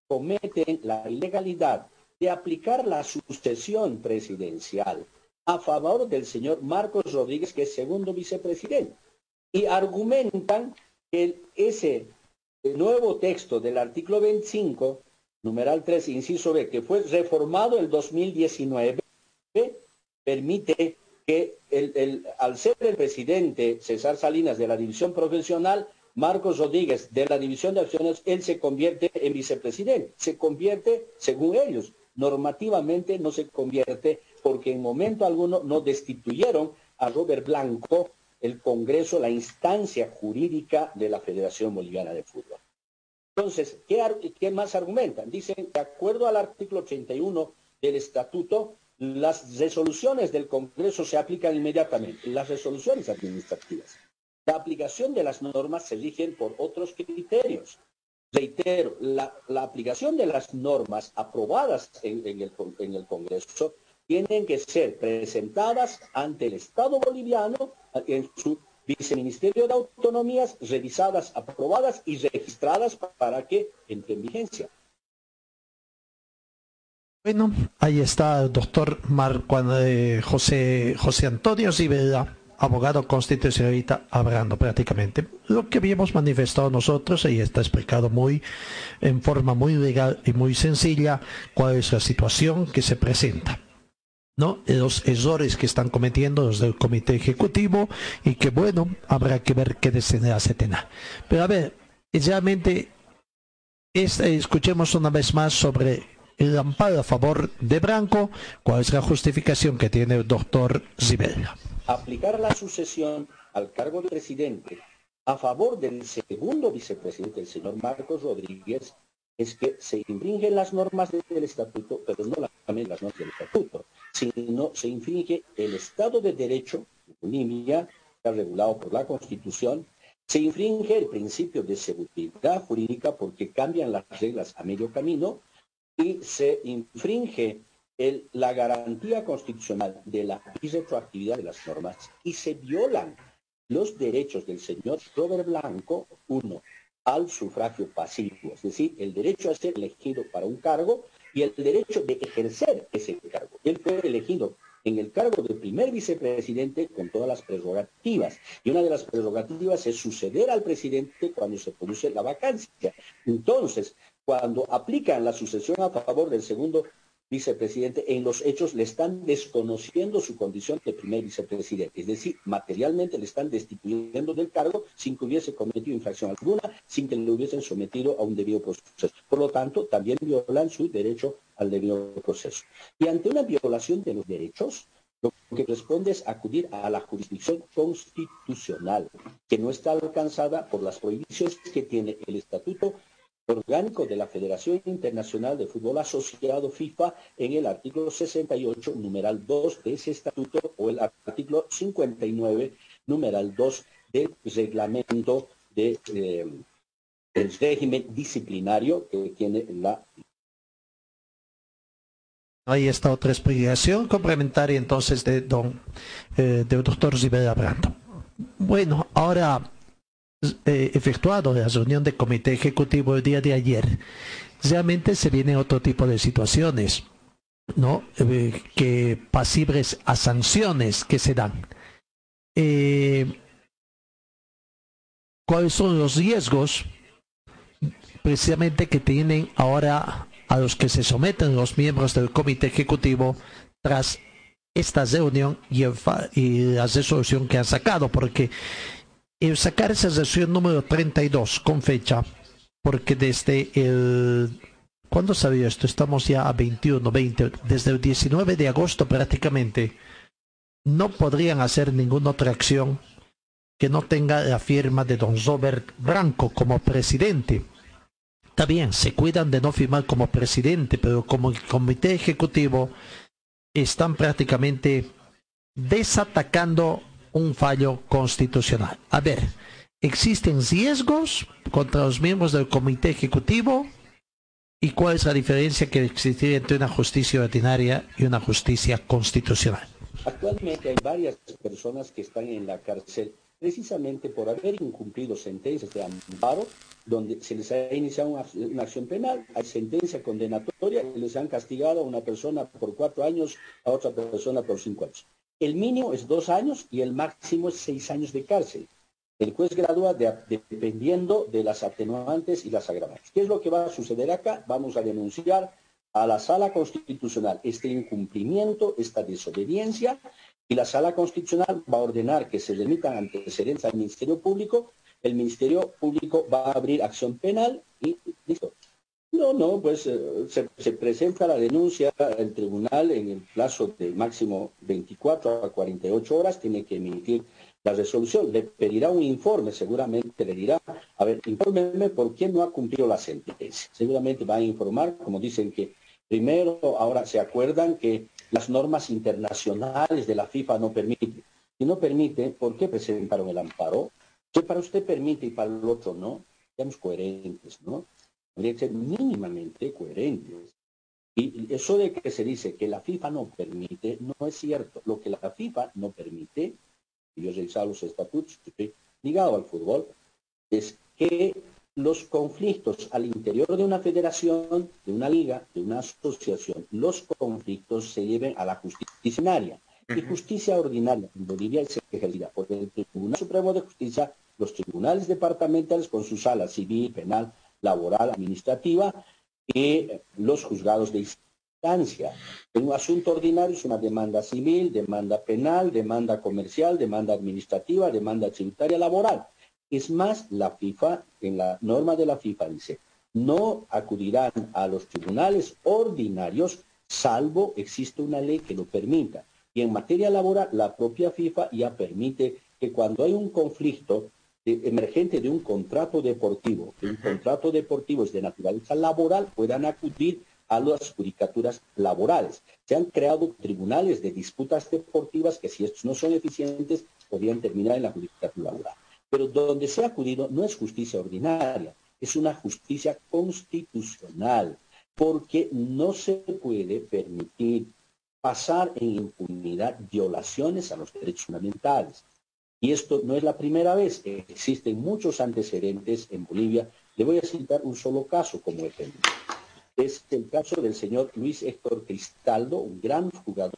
L: cometen la ilegalidad de aplicar la sucesión presidencial a favor del señor Marcos Rodríguez, que es segundo vicepresidente. Y argumentan que ese nuevo texto del artículo 25, numeral 3, inciso B, que fue reformado el 2019, permite que el, al ser el presidente César Salinas de la división profesional, Marcos Rodríguez de la división de acciones, él se convierte en vicepresidente. Se convierte, según ellos, normativamente no se convierte porque en momento alguno no destituyeron a Robert Blanco el Congreso, la instancia jurídica de la Federación Boliviana de Fútbol. Entonces, ¿qué, ¿qué, más argumentan? Dicen, de acuerdo al artículo 81 del estatuto, las resoluciones del Congreso se aplican inmediatamente, las resoluciones administrativas. La aplicación de las normas se rigen por otros criterios. Reitero, la, aplicación de las normas aprobadas en, el, en el Congreso tienen que ser presentadas ante el Estado boliviano en su viceministerio de autonomías, revisadas, aprobadas y registradas para que entre en vigencia.
C: Bueno, ahí está el doctor Marco, eh, José, José Antonio Zibela abogado constitucionalista hablando prácticamente. Lo que habíamos manifestado nosotros, y está explicado muy, en forma muy legal y muy sencilla, cuál es la situación que se presenta. ¿no? los errores que están cometiendo los del comité ejecutivo y que bueno, habrá que ver qué desenlace tendrá. Pero a ver, realmente escuchemos una vez más sobre el amparo a favor de Branco, cuál es la justificación que tiene el doctor Zibella
L: aplicar la sucesión al cargo de presidente a favor del segundo vicepresidente, el señor Marcos Rodríguez, es que se infringen las normas del estatuto, pero no las normas del estatuto, sino se infringe el Estado de Derecho, está regulado por la Constitución, se infringe el principio de seguridad jurídica porque cambian las reglas a medio camino y se infringe la garantía constitucional de la retroactividad de las normas y se violan los derechos del señor Robert Blanco, uno, al sufragio pasivo, es decir, el derecho a ser elegido para un cargo y el derecho de ejercer ese cargo. Él fue elegido en el cargo de primer vicepresidente con todas las prerrogativas. Y una de las prerrogativas es suceder al presidente cuando se produce la vacancia. Entonces, cuando aplican la sucesión a favor del segundo vicepresidente, en los hechos le están desconociendo su condición de primer vicepresidente, es decir, materialmente le están destituyendo del cargo sin que hubiese cometido infracción alguna, sin que le hubiesen sometido a un debido proceso. Por lo tanto, también violan su derecho al debido proceso. Y ante una violación de los derechos, lo que responde es acudir a la jurisdicción constitucional, que no está alcanzada por las prohibiciones que tiene el Estatuto orgánico de la Federación Internacional de Fútbol Asociado FIFA en el artículo 68, numeral 2 de ese estatuto o el artículo 59, numeral 2 del reglamento de, eh, régimen disciplinario que tiene la
C: Ahí está otra explicación complementaria entonces de don eh, del doctor Rivera Brando. Bueno, ahora eh, efectuado la reunión del comité ejecutivo el día de ayer, realmente se vienen otro tipo de situaciones, ¿no? Eh, que pasibles a sanciones que se dan. Eh, ¿Cuáles son los riesgos precisamente que tienen ahora a los que se someten los miembros del comité ejecutivo tras esta reunión y, la resolución que han sacado, porque el sacar esa resolución número 32 con fecha, porque desde el... ¿Cuándo salió esto? Estamos ya a 21, 20, desde el 19 de agosto prácticamente, no podrían hacer ninguna otra acción que no tenga la firma de don Robert Branco como presidente. Está bien, se cuidan de no firmar como presidente, pero como el comité ejecutivo están prácticamente desatacando un fallo constitucional. A ver, ¿existen riesgos contra los miembros del comité ejecutivo? ¿Y cuál es la diferencia que existe entre una justicia ordinaria y una justicia constitucional?
L: Actualmente hay varias personas que están en la cárcel precisamente por haber incumplido sentencias de amparo donde se les ha iniciado una, acción penal, hay sentencia condenatoria les han castigado a una persona por cuatro años, a otra persona por cinco años. El mínimo es dos años y el máximo es seis años de cárcel. El juez gradúa dependiendo de las atenuantes y las agravantes. ¿Qué es lo que va a suceder acá? Vamos a denunciar a la sala constitucional este incumplimiento, esta desobediencia, y la sala constitucional va a ordenar que se remitan antecedentes al Ministerio Público el Ministerio Público va a abrir acción penal y listo. No, no, pues eh, se, presenta la denuncia al tribunal en el plazo de máximo 24 a 48 horas, tiene que emitir la resolución, le pedirá un informe, seguramente le dirá, a ver, infórmeme por qué no ha cumplido la sentencia. Seguramente va a informar, como dicen que primero, ahora se acuerdan que las normas internacionales de la FIFA no permiten. Si no permite, ¿por qué presentaron el amparo? Que para usted permite y para el otro no, seamos coherentes, ¿no? Habría que ser mínimamente coherentes. Y eso de que se dice que la FIFA no permite, no es cierto. Lo que la FIFA no permite, y yo he revisado los estatutos, estoy ligado al fútbol, es que los conflictos al interior de una federación, de una liga, de una asociación, los conflictos se lleven a la justicia y justicia ordinaria en Bolivia es ejercida por el Tribunal Supremo de Justicia los tribunales departamentales con su sala civil, penal, laboral, administrativa y los juzgados de instancia. En un asunto ordinario es una demanda civil, demanda penal, demanda comercial, demanda administrativa, demanda tributaria laboral. Es más, la FIFA, en la norma de la FIFA dice, no acudirán a los tribunales ordinarios salvo existe una ley que lo permita. Y en materia laboral, la propia FIFA ya permite que cuando hay un conflicto emergente de un contrato deportivo, un contrato deportivo es de naturaleza laboral, puedan acudir a las judicaturas laborales. Se han creado tribunales de disputas deportivas que si estos no son eficientes podrían terminar en la judicatura laboral. Pero donde se ha acudido no es justicia ordinaria, es una justicia constitucional, porque no se puede permitir pasar en impunidad violaciones a los derechos fundamentales. Y esto no es la primera vez, existen muchos antecedentes en Bolivia. Le voy a citar un solo caso como ejemplo. Es el caso del señor Luis Héctor Cristaldo, un gran jugador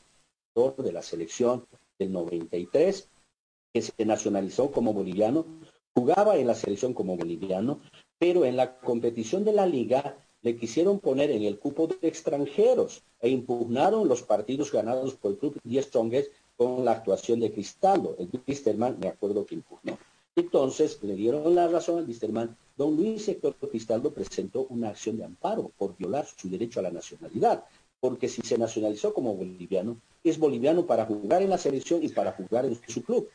L: de la selección del 93, que se nacionalizó como boliviano, jugaba en la selección como boliviano, pero en la competición de la liga le quisieron poner en el cupo de extranjeros e impugnaron los partidos ganados por el club Die Strongest con la actuación de Cristaldo. El Wisterman, me acuerdo que impugnó. Entonces le dieron la razón al Wisterman. Don Luis Héctor Cristaldo presentó una acción de amparo por violar su derecho a la nacionalidad, porque si se nacionalizó como boliviano, es boliviano para jugar en la selección y para jugar en su club.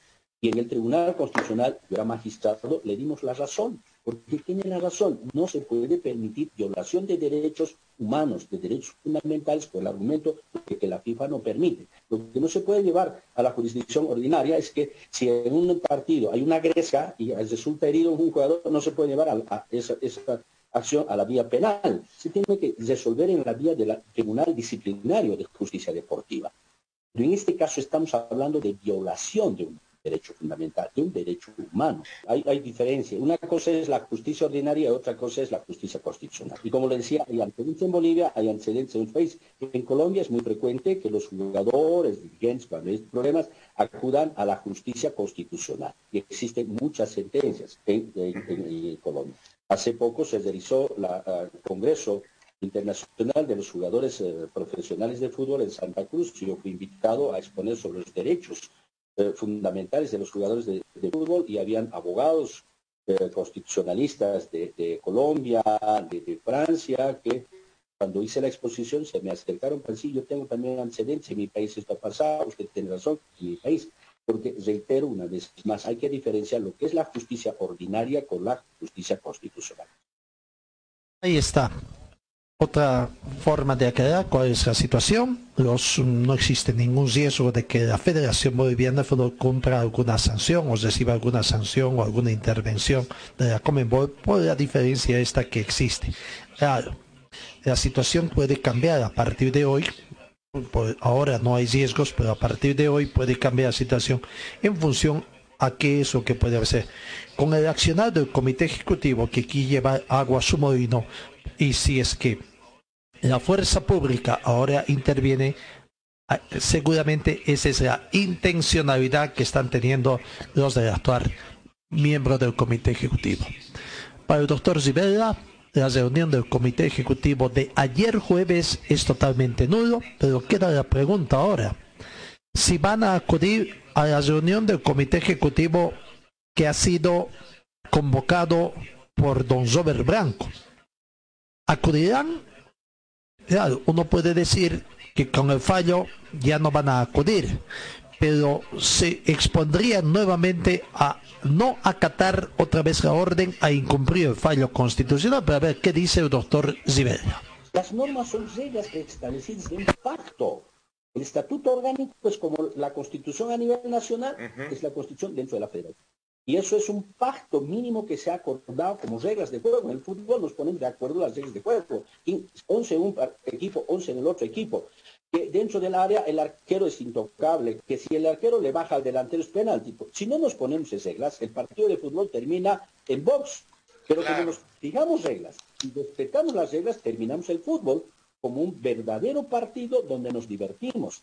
L: Y en el Tribunal Constitucional, yo era magistrado, le dimos la razón, porque tiene la razón. No se puede permitir violación de derechos humanos, de derechos fundamentales, por el argumento de que la FIFA no permite. Lo que no se puede llevar a la jurisdicción ordinaria es que si en un partido hay una agresa y resulta herido un jugador, no se puede llevar a, esa, esa acción a la vía penal. Se tiene que resolver en la vía del Tribunal Disciplinario de Justicia Deportiva. Pero en este caso estamos hablando de violación de un derecho fundamental, de un derecho humano. Hay, diferencia. Una cosa es la justicia ordinaria y otra cosa es la justicia constitucional. Y como le decía, hay antecedentes en Bolivia, hay antecedentes en un país. En Colombia es muy frecuente que los jugadores, dirigentes, cuando hay problemas, acudan a la justicia constitucional. Y existen muchas sentencias en, Colombia. Hace poco se realizó el Congreso Internacional de los Jugadores eh, Profesionales de Fútbol en Santa Cruz. Yo fui invitado a exponer sobre los derechos eh, fundamentales de los jugadores de, fútbol y habían abogados eh, constitucionalistas de, Colombia, de, Francia, que cuando hice la exposición se me acercaron para decir, yo tengo también antecedentes, en mi país esto ha pasado, usted tiene razón, en mi país. Porque, reitero una vez más, hay que diferenciar lo que es la justicia ordinaria con la justicia constitucional.
C: Ahí está otra forma de aclarar cuál es la situación. Los, no existe ningún riesgo de que la Federación Boliviana Fútbol cumpla alguna sanción o reciba alguna sanción o alguna intervención de la Comenbol por la diferencia esta que existe. Claro, la situación puede cambiar a partir de hoy. ahora no hay riesgos, pero a partir de hoy puede cambiar la situación en función a qué es lo que puede hacer. Con el accionar del Comité Ejecutivo que aquí lleva agua a su molino, y si es que la fuerza pública ahora interviene, ah, seguramente esa es la intencionalidad que están teniendo los de actuar miembros del comité ejecutivo. Para el doctor Zibella, la reunión del comité ejecutivo de ayer jueves es totalmente nulo, pero queda la pregunta ahora. Si van a acudir a la reunión del comité ejecutivo que ha sido convocado por don Robert Branco, ¿acudirán Claro, uno puede decir que con el fallo ya no van a acudir, pero se expondrían nuevamente a no acatar otra vez la orden, a incumplir el fallo constitucional. Para ver qué dice el doctor Zibella.
L: Las normas son reglas establecidas en pacto. El estatuto orgánico es como la constitución a nivel nacional, es la constitución dentro de la federación. Y eso es un pacto mínimo que se ha acordado como reglas de juego. En el fútbol nos ponen de acuerdo las reglas de juego. 11 en un equipo, 11 en el otro equipo. Que dentro del área el arquero es intocable, que si el arquero le baja al delantero es penalti. Si no nos ponemos esas reglas, el partido de fútbol termina en box. Pero como nos fijamos reglas y respetamos las reglas, terminamos el fútbol como un verdadero partido donde nos divertimos.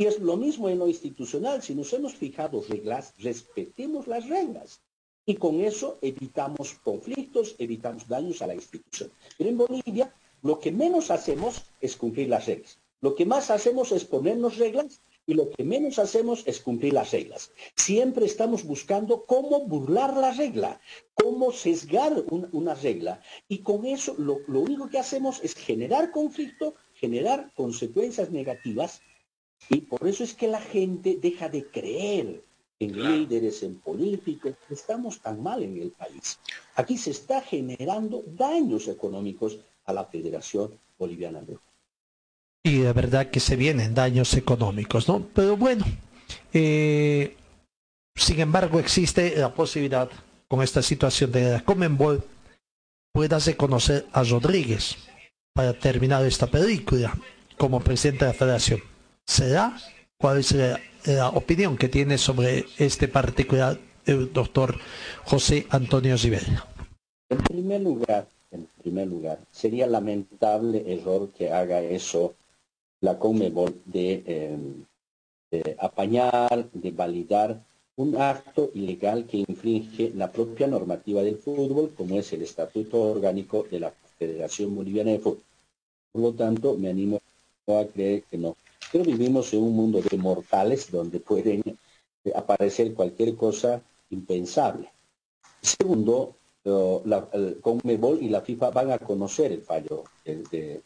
L: Y es lo mismo en lo institucional. Si nos hemos fijado reglas, respetemos las reglas. Y con eso evitamos conflictos, evitamos daños a la institución. Pero en Bolivia lo que menos hacemos es cumplir las reglas. Lo que más hacemos es ponernos reglas y lo que menos hacemos es cumplir las reglas. Siempre estamos buscando cómo burlar la regla, cómo sesgar una regla. Y con eso lo, único que hacemos es generar conflicto, generar consecuencias negativas y por eso es que la gente deja de creer en líderes, en políticos. Estamos tan mal en el país. Aquí se está generando daños económicos a la Federación Boliviana de
C: Y de verdad que se vienen daños económicos, ¿no? Pero bueno, eh, sin embargo existe la posibilidad con esta situación de la Comenbol pueda reconocer a Rodríguez para terminar esta película como presidente de la federación será cuál es la, opinión que tiene sobre este particular el doctor José Antonio Rivera.
L: En primer lugar, en primer lugar, sería lamentable error que haga eso la Comebol em, de apañar, de validar un acto ilegal que infringe la propia normativa del fútbol, como es el Estatuto Orgánico de la Federación Boliviana de Fútbol. Por lo tanto, me animo a creer que no pero vivimos en un mundo de mortales donde pueden eh, aparecer cualquier cosa impensable. Segundo, la, el Conmebol y la FIFA van a conocer el fallo de,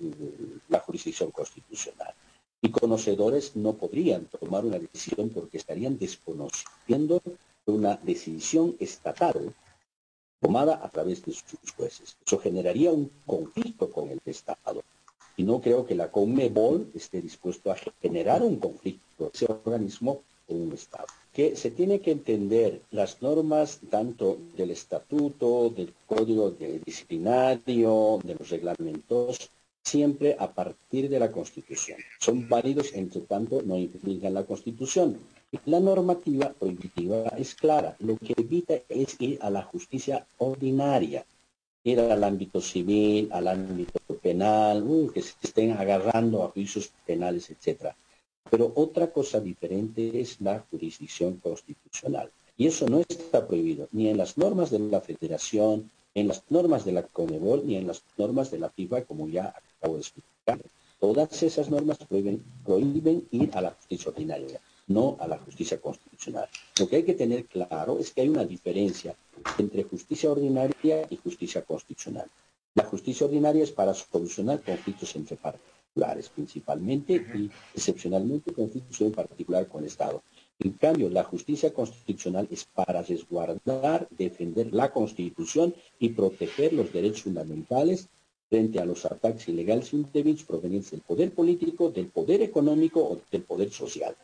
L: la jurisdicción constitucional. Y conocedores no podrían tomar una decisión porque estarían desconociendo una decisión estatal tomada a través de sus jueces. Eso generaría un conflicto con el Estado. Y no creo que la CONMEBOL esté dispuesto a generar un conflicto, ese organismo, con un Estado. Que se tiene que entender las normas tanto del estatuto, del código disciplinario, de los reglamentos, siempre a partir de la Constitución. Son válidos entre tanto no infringan la Constitución. La normativa prohibitiva es clara. Lo que evita es ir a la justicia ordinaria, ir al ámbito civil, al ámbito penal, uh, que se estén agarrando a juicios penales, etc. Pero otra cosa diferente es la jurisdicción constitucional. Y eso no está prohibido ni en las normas de la Federación, en las normas de la CONEBOL, ni en las normas de la FIFA, como ya acabo de explicar. Todas esas normas prohíben ir a la justicia ordinaria no a la justicia constitucional. Lo que hay que tener claro es que hay una diferencia entre justicia ordinaria y justicia constitucional. La justicia ordinaria es para solucionar conflictos entre particulares, principalmente y excepcionalmente conflictos en particular con el Estado. En cambio, la justicia constitucional es para resguardar, defender la Constitución y proteger los derechos fundamentales frente a los ataques ilegales y indebidos provenientes del poder político, del poder económico o del poder social.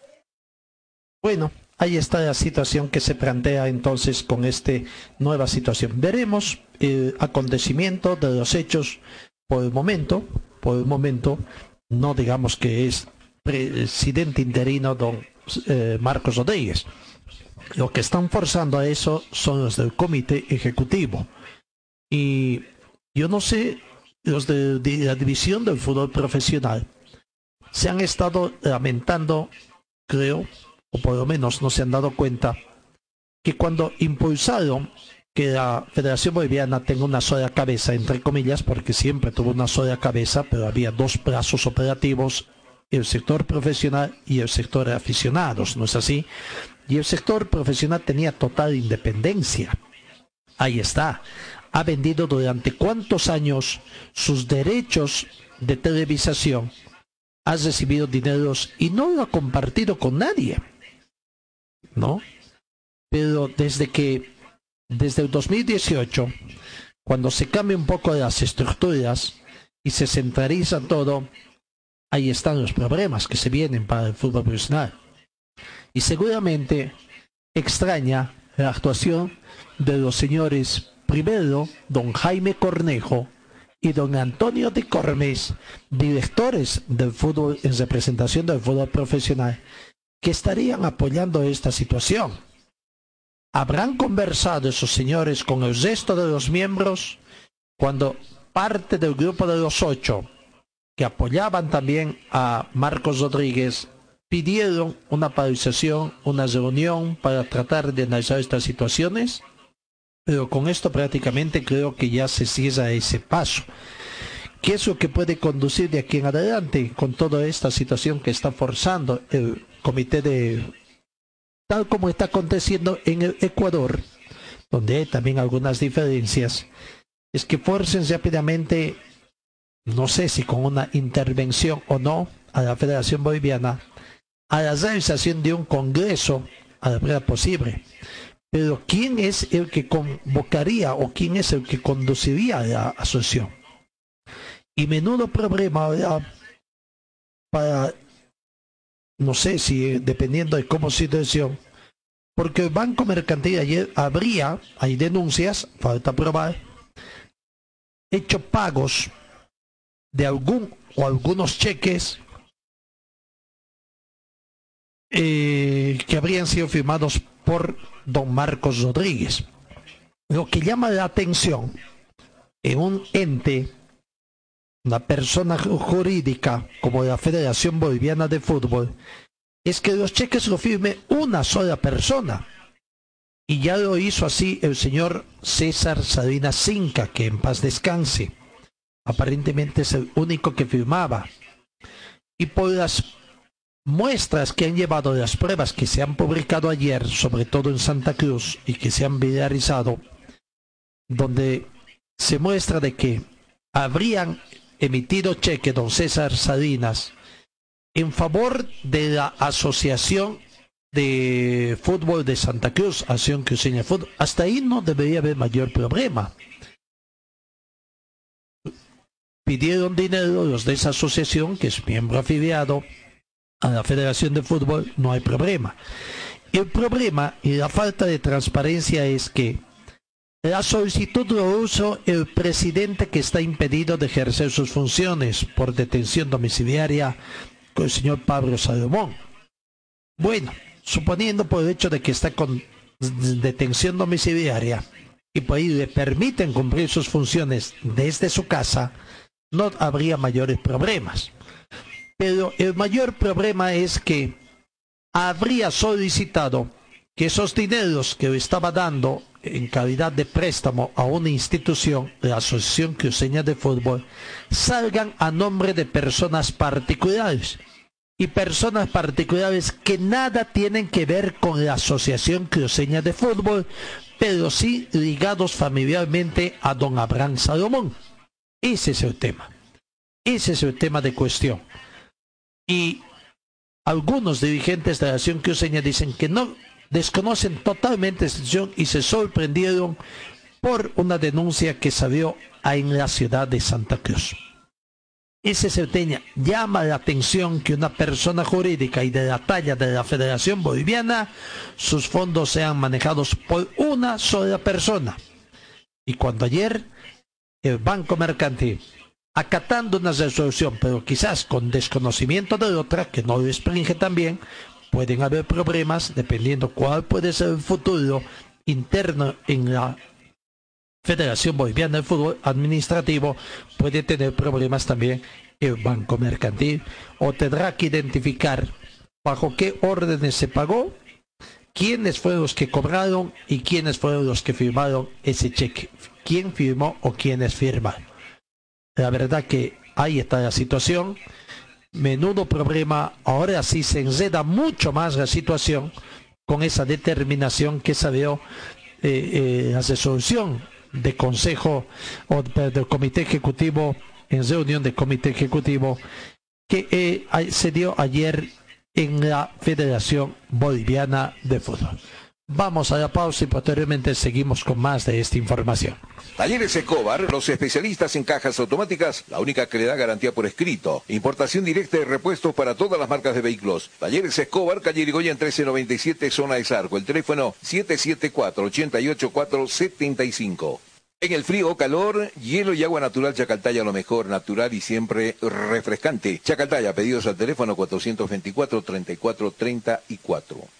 C: Bueno, ahí está la situación que se plantea entonces con esta nueva situación. Veremos el acontecimiento de los hechos por el momento, por el momento, no digamos que es presidente interino don eh, Marcos Rodríguez. Lo que están forzando a eso son los del comité ejecutivo. Y yo no sé, los de la división del fútbol profesional se han estado lamentando, creo, o por lo menos no se han dado cuenta, que cuando impulsaron que la Federación Boliviana tenga una sola cabeza, entre comillas, porque siempre tuvo una sola cabeza, pero había dos brazos operativos, el sector profesional y el sector aficionados, ¿no es así? Y el sector profesional tenía total independencia. Ahí está. Ha vendido durante cuántos años sus derechos de televisación, ha recibido dineros y no lo ha compartido con nadie. ¿No? Pero desde que, desde el 2018, cuando se cambia un poco las estructuras y se centraliza todo, ahí están los problemas que se vienen para el fútbol profesional. Y seguramente extraña la actuación de los señores primero, don Jaime Cornejo y don Antonio de Cormes, directores del fútbol en representación del fútbol profesional, que estarían apoyando esta situación. ¿Habrán conversado esos señores con el resto de los miembros cuando parte del grupo de los ocho que apoyaban también a Marcos Rodríguez pidieron una paralización, una reunión para tratar de analizar estas situaciones? Pero con esto prácticamente creo que ya se cierra ese paso. ¿Qué es lo que puede conducir de aquí en adelante con toda esta situación que está forzando el comité de... tal como está aconteciendo en el Ecuador, donde hay también algunas diferencias, es que forcen rápidamente, no sé si con una intervención o no, a la Federación Boliviana, a la realización de un congreso a la brevedad posible. Pero ¿quién es el que convocaría o quién es el que conduciría la asociación? Y menudo problema para, no sé si dependiendo de cómo situación, porque el Banco Mercantil ayer habría, hay denuncias, falta probar, hecho pagos de algún o algunos cheques eh, que habrían sido firmados por don Marcos Rodríguez. Lo que llama la atención en un ente una persona jurídica como la Federación Boliviana de Fútbol es que los cheques lo firme una sola persona. Y ya lo hizo así el señor César Salinas Cinca, que en paz descanse. Aparentemente es el único que firmaba. Y por las muestras que han llevado las pruebas que se han publicado ayer, sobre todo en Santa Cruz, y que se han viralizado, donde se muestra de que habrían emitido cheque don César Salinas en favor de la asociación de fútbol de Santa Cruz, Acción Cruceña Fútbol. Hasta ahí no debería haber mayor problema. Pidieron dinero los de esa asociación, que es miembro afiliado a la Federación de Fútbol, no hay problema. El problema y la falta de transparencia es que la solicitud lo uso el presidente que está impedido de ejercer sus funciones por detención domiciliaria con el señor Pablo Salomón. Bueno, suponiendo por el hecho de que está con detención domiciliaria y por ahí le permiten cumplir sus funciones desde su casa, no habría mayores problemas. Pero el mayor problema es que habría solicitado que esos dineros que estaba dando en calidad de préstamo a una institución, la Asociación Cruceña de Fútbol, salgan a nombre de personas particulares. Y personas particulares que nada tienen que ver con la Asociación Cruceña de Fútbol, pero sí ligados familiarmente a don Abraham Salomón. Ese es el tema. Ese es el tema de cuestión. Y algunos dirigentes de la Asociación Cruceña dicen que no desconocen totalmente esta situación y se sorprendieron por una denuncia que salió en la ciudad de Santa Cruz. Ese tema llama la atención que una persona jurídica y de la talla de la Federación Boliviana, sus fondos sean manejados por una sola persona. Y cuando ayer el Banco Mercantil, acatando una resolución, pero quizás con desconocimiento de otra, que no lo explique también, pueden haber problemas dependiendo cuál puede ser el futuro interno en la Federación Boliviana de Fútbol Administrativo, puede tener problemas también el Banco Mercantil o tendrá que identificar bajo qué órdenes se pagó, quiénes fueron los que cobraron y quiénes fueron los que firmaron ese cheque, quién firmó o quiénes firmaron. La verdad que ahí está la situación menudo problema, ahora sí se enreda mucho más la situación con esa determinación que salió eh, eh, la resolución de consejo o del comité ejecutivo en reunión del comité ejecutivo que eh, se dio ayer en la Federación Boliviana de Fútbol. Vamos a la pausa y posteriormente seguimos con más de esta información.
D: Talleres Escobar, los especialistas en cajas automáticas, la única que le da garantía por escrito. Importación directa de repuestos para todas las marcas de vehículos. Talleres Escobar, calle Irigoyen 1397, zona de Zarco. El teléfono 774-88475. En el frío o calor, hielo y agua natural Chacaltaya lo mejor, natural y siempre refrescante. Chacaltaya, pedidos al teléfono 424-3434.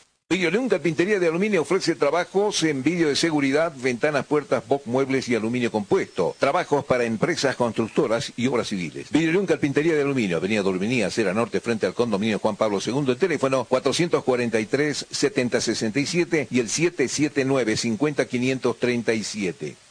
D: Videoleón Carpintería de Aluminio ofrece trabajos en vídeo de seguridad, ventanas, puertas, box, muebles y aluminio compuesto. Trabajos para empresas constructoras y obras civiles. Videoleón Carpintería de Aluminio, Avenida Dorminía, Acera Norte, frente al condominio Juan Pablo II. El teléfono 443-7067 y el 779-50537.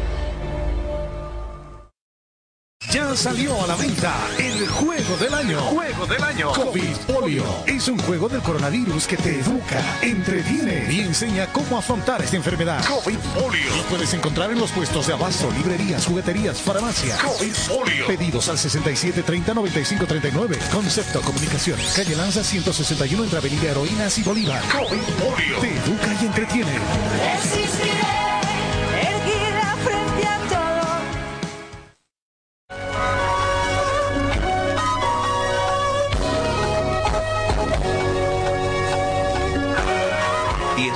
M: Ya salió a la venta el juego del año.
N: Juego del año.
M: COVID Polio. Es un juego del coronavirus que te educa, entretiene y enseña cómo afrontar esta enfermedad.
N: COVID Polio.
M: Lo puedes encontrar en los puestos de abasto, librerías, jugueterías, farmacias.
N: COVID Polio.
M: Pedidos al 67 30 95 39. Concepto Comunicaciones. Calle Lanza 161 entre Avenida Heroínas y Bolívar.
N: COVID Polio.
M: Te educa y entretiene.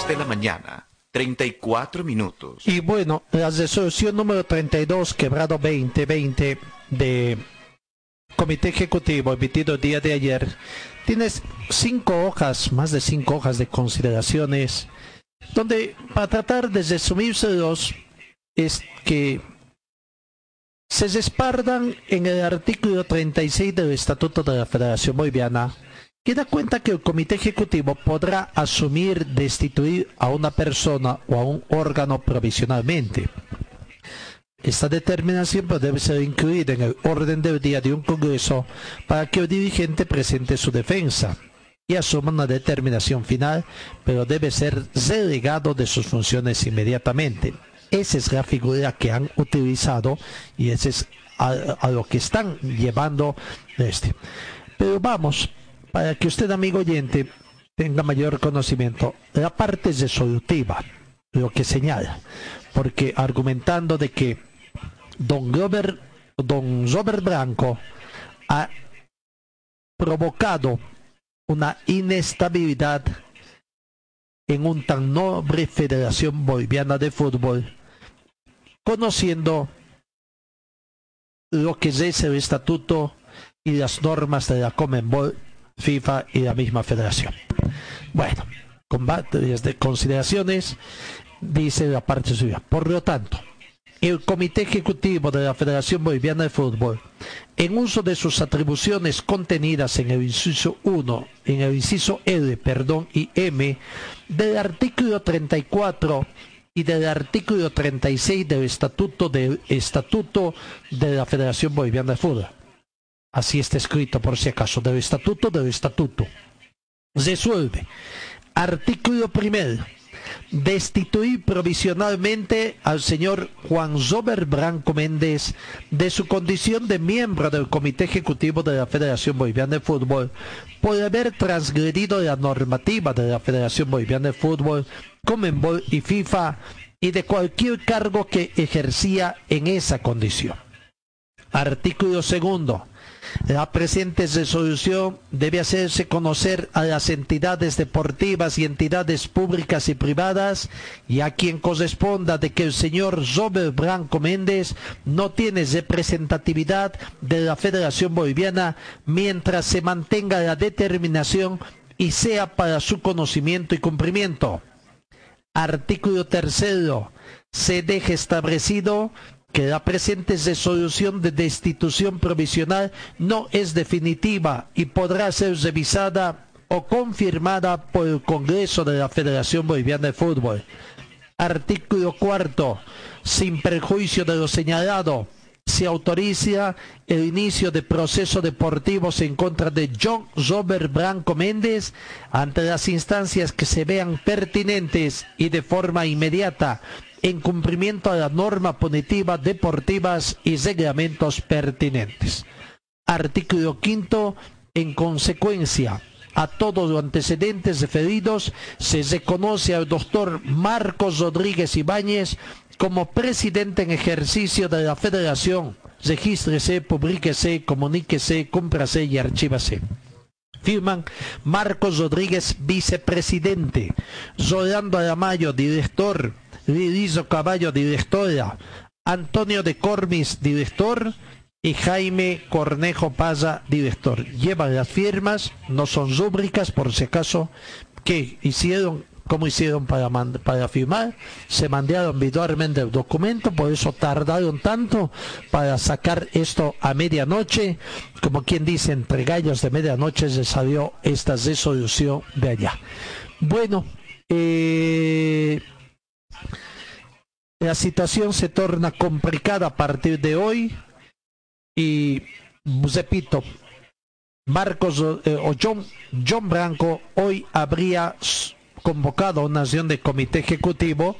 A: De la mañana, 34 minutos.
C: Y bueno, la resolución número 32, quebrado 2020 de Comité Ejecutivo emitido el día de ayer, tiene cinco hojas, más de cinco hojas de consideraciones, donde para tratar de resumírselos es que se respaldan en el artículo 36 del Estatuto de la Federación Boliviana que da cuenta que el comité ejecutivo podrá asumir destituir a una persona o a un órgano provisionalmente. Esta determinación debe ser incluida en el orden del día de un congreso para que el dirigente presente su defensa y asuma una determinación final, pero debe ser relegado de sus funciones inmediatamente. Esa es la figura que han utilizado y ese es a, lo que están llevando este. Pero vamos, para que usted, amigo oyente, tenga mayor conocimiento, la parte resolutiva, lo que señala, porque argumentando de que don Robert, don Robert Blanco ha provocado una inestabilidad en un tan noble Federación Boliviana de Fútbol, conociendo lo que es el estatuto y las normas de la Comenbol FIFA y la misma federación. Bueno, combate de consideraciones, dice la parte suya. Por lo tanto, el Comité Ejecutivo de la Federación Boliviana de Fútbol, en uso de sus atribuciones contenidas en el inciso 1, en el inciso L, perdón, y M, del artículo 34 y del artículo 36 del Estatuto, del Estatuto de la Federación Boliviana de Fútbol, Así está escrito por si acaso, del estatuto del estatuto. Resuelve. Artículo primero. Destituir provisionalmente al señor Juan Zober Branco Méndez de su condición de miembro del Comité Ejecutivo de la Federación Boliviana de Fútbol por haber transgredido la normativa de la Federación Boliviana de Fútbol, Comenbol y FIFA y de cualquier cargo que ejercía en esa condición. Artículo segundo la presente resolución debe hacerse conocer a las entidades deportivas y entidades públicas y privadas y a quien corresponda de que el señor Robert Branco Méndez no tiene representatividad de la Federación Boliviana mientras se mantenga la determinación y sea para su conocimiento y cumplimiento. Artículo tercero. Se deje establecido que la presente resolución de destitución provisional no es definitiva y podrá ser revisada o confirmada por el Congreso de la Federación Boliviana de Fútbol. Artículo cuarto. Sin perjuicio de lo señalado, se autoriza el inicio de procesos deportivos en contra de John Robert Branco Méndez ante las instancias que se vean pertinentes y de forma inmediata en cumplimiento a la norma punitiva deportivas y reglamentos pertinentes. Artículo quinto, en consecuencia, a todos los antecedentes referidos, se reconoce al doctor Marcos Rodríguez Ibáñez como presidente en ejercicio de la Federación. Regístrese, publíquese, comuníquese, cúmprase y archívase. Firman Marcos Rodríguez, vicepresidente. Rolando Aramayo, director. Lirizo Caballo, directora. Antonio de Cormis, director y Jaime Cornejo Paza, director. Llevan las firmas, no son rúbricas por si acaso, que hicieron, como hicieron para, para firmar, se mandaron virtualmente el documento, por eso tardaron tanto para sacar esto a medianoche, como quien dice, entre gallos de medianoche se salió esta resolución de allá. Bueno, eh, la situación se torna complicada a partir de hoy y repito, Marcos eh, o John, John Branco hoy habría convocado una sesión de comité ejecutivo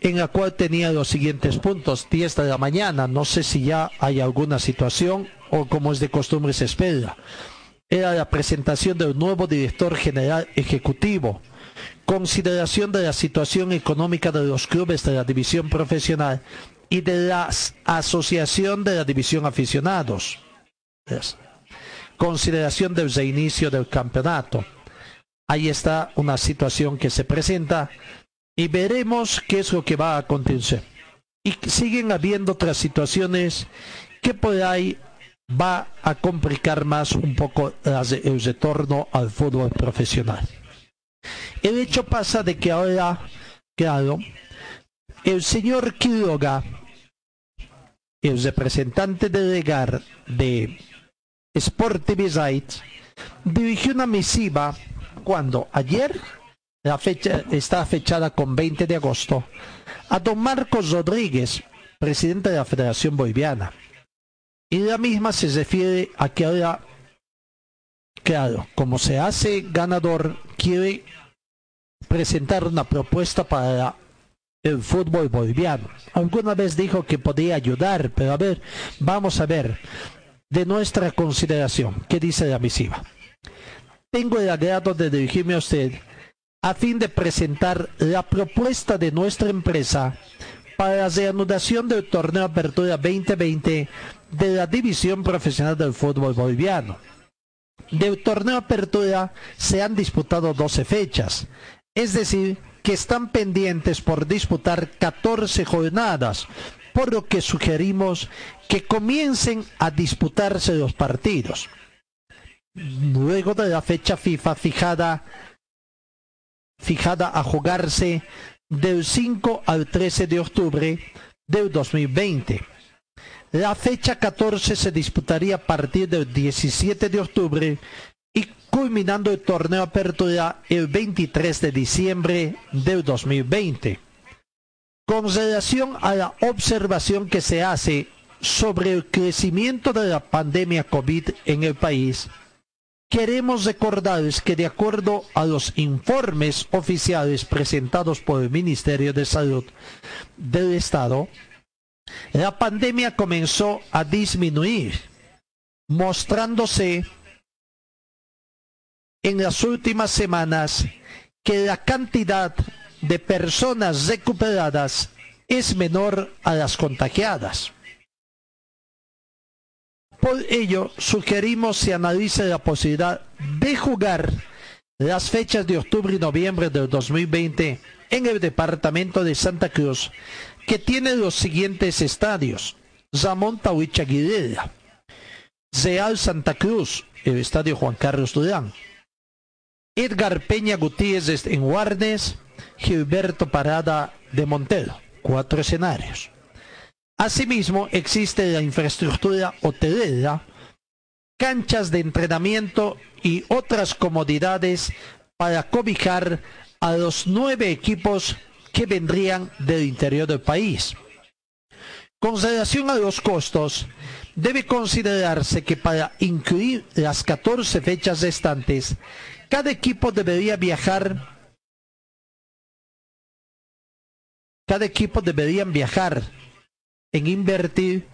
C: en la cual tenía los siguientes puntos, 10 de la mañana, no sé si ya hay alguna situación o como es de costumbre se espera. Era la presentación del nuevo director general ejecutivo, consideración de la situación económica de los clubes de la división profesional y de la Asociación de la División Aficionados. Consideración del reinicio del campeonato. Ahí está una situación que se presenta y veremos qué es lo que va a acontecer. Y siguen habiendo otras situaciones que por ahí va a complicar más un poco el retorno al fútbol profesional. El hecho pasa de que ahora, claro, el señor Quiroga, el representante delegar de Sport TV dirigió una misiva cuando ayer, la fecha está fechada con 20 de agosto, a don Marcos Rodríguez, presidente de la Federación Boliviana. Y la misma se refiere a que ahora, claro, como se hace ganador, quiere presentar una propuesta para el fútbol boliviano. Alguna vez dijo que podía ayudar, pero a ver, vamos a ver de nuestra consideración. ¿Qué dice la misiva? Tengo el agrado de dirigirme a usted a fin de presentar la propuesta de nuestra empresa para la reanudación del torneo Apertura 2020 de la División Profesional del Fútbol Boliviano. Del torneo Apertura se han disputado 12 fechas, es decir, que están pendientes por disputar 14 jornadas, por lo que sugerimos que comiencen a disputarse los partidos. Luego de la fecha FIFA fijada, fijada a jugarse del 5 al 13 de octubre del 2020. La fecha 14 se disputaría a partir del 17 de octubre culminando el torneo Apertura el 23 de diciembre del 2020. Con relación a la observación que se hace sobre el crecimiento de la pandemia COVID en el país, queremos recordarles que de acuerdo a los informes oficiales presentados por el Ministerio de Salud del Estado, la pandemia comenzó a disminuir, mostrándose en las últimas semanas que la cantidad de personas recuperadas es menor a las contagiadas. Por ello, sugerimos se analice la posibilidad de jugar las fechas de octubre y noviembre del 2020 en el departamento de Santa Cruz, que tiene los siguientes estadios. Ramón Tahuicha Guidera, Real Santa Cruz, el estadio Juan Carlos Durán, Edgar Peña Gutiérrez en Guarnes, Gilberto Parada de Montelo, cuatro escenarios. Asimismo, existe la infraestructura hotelera, canchas de entrenamiento y otras comodidades para cobijar a los nueve equipos que vendrían del interior del país. Con relación a los costos, debe considerarse que para incluir las 14 fechas restantes, cada equipo debería viajar cada equipo debería viajar en invertir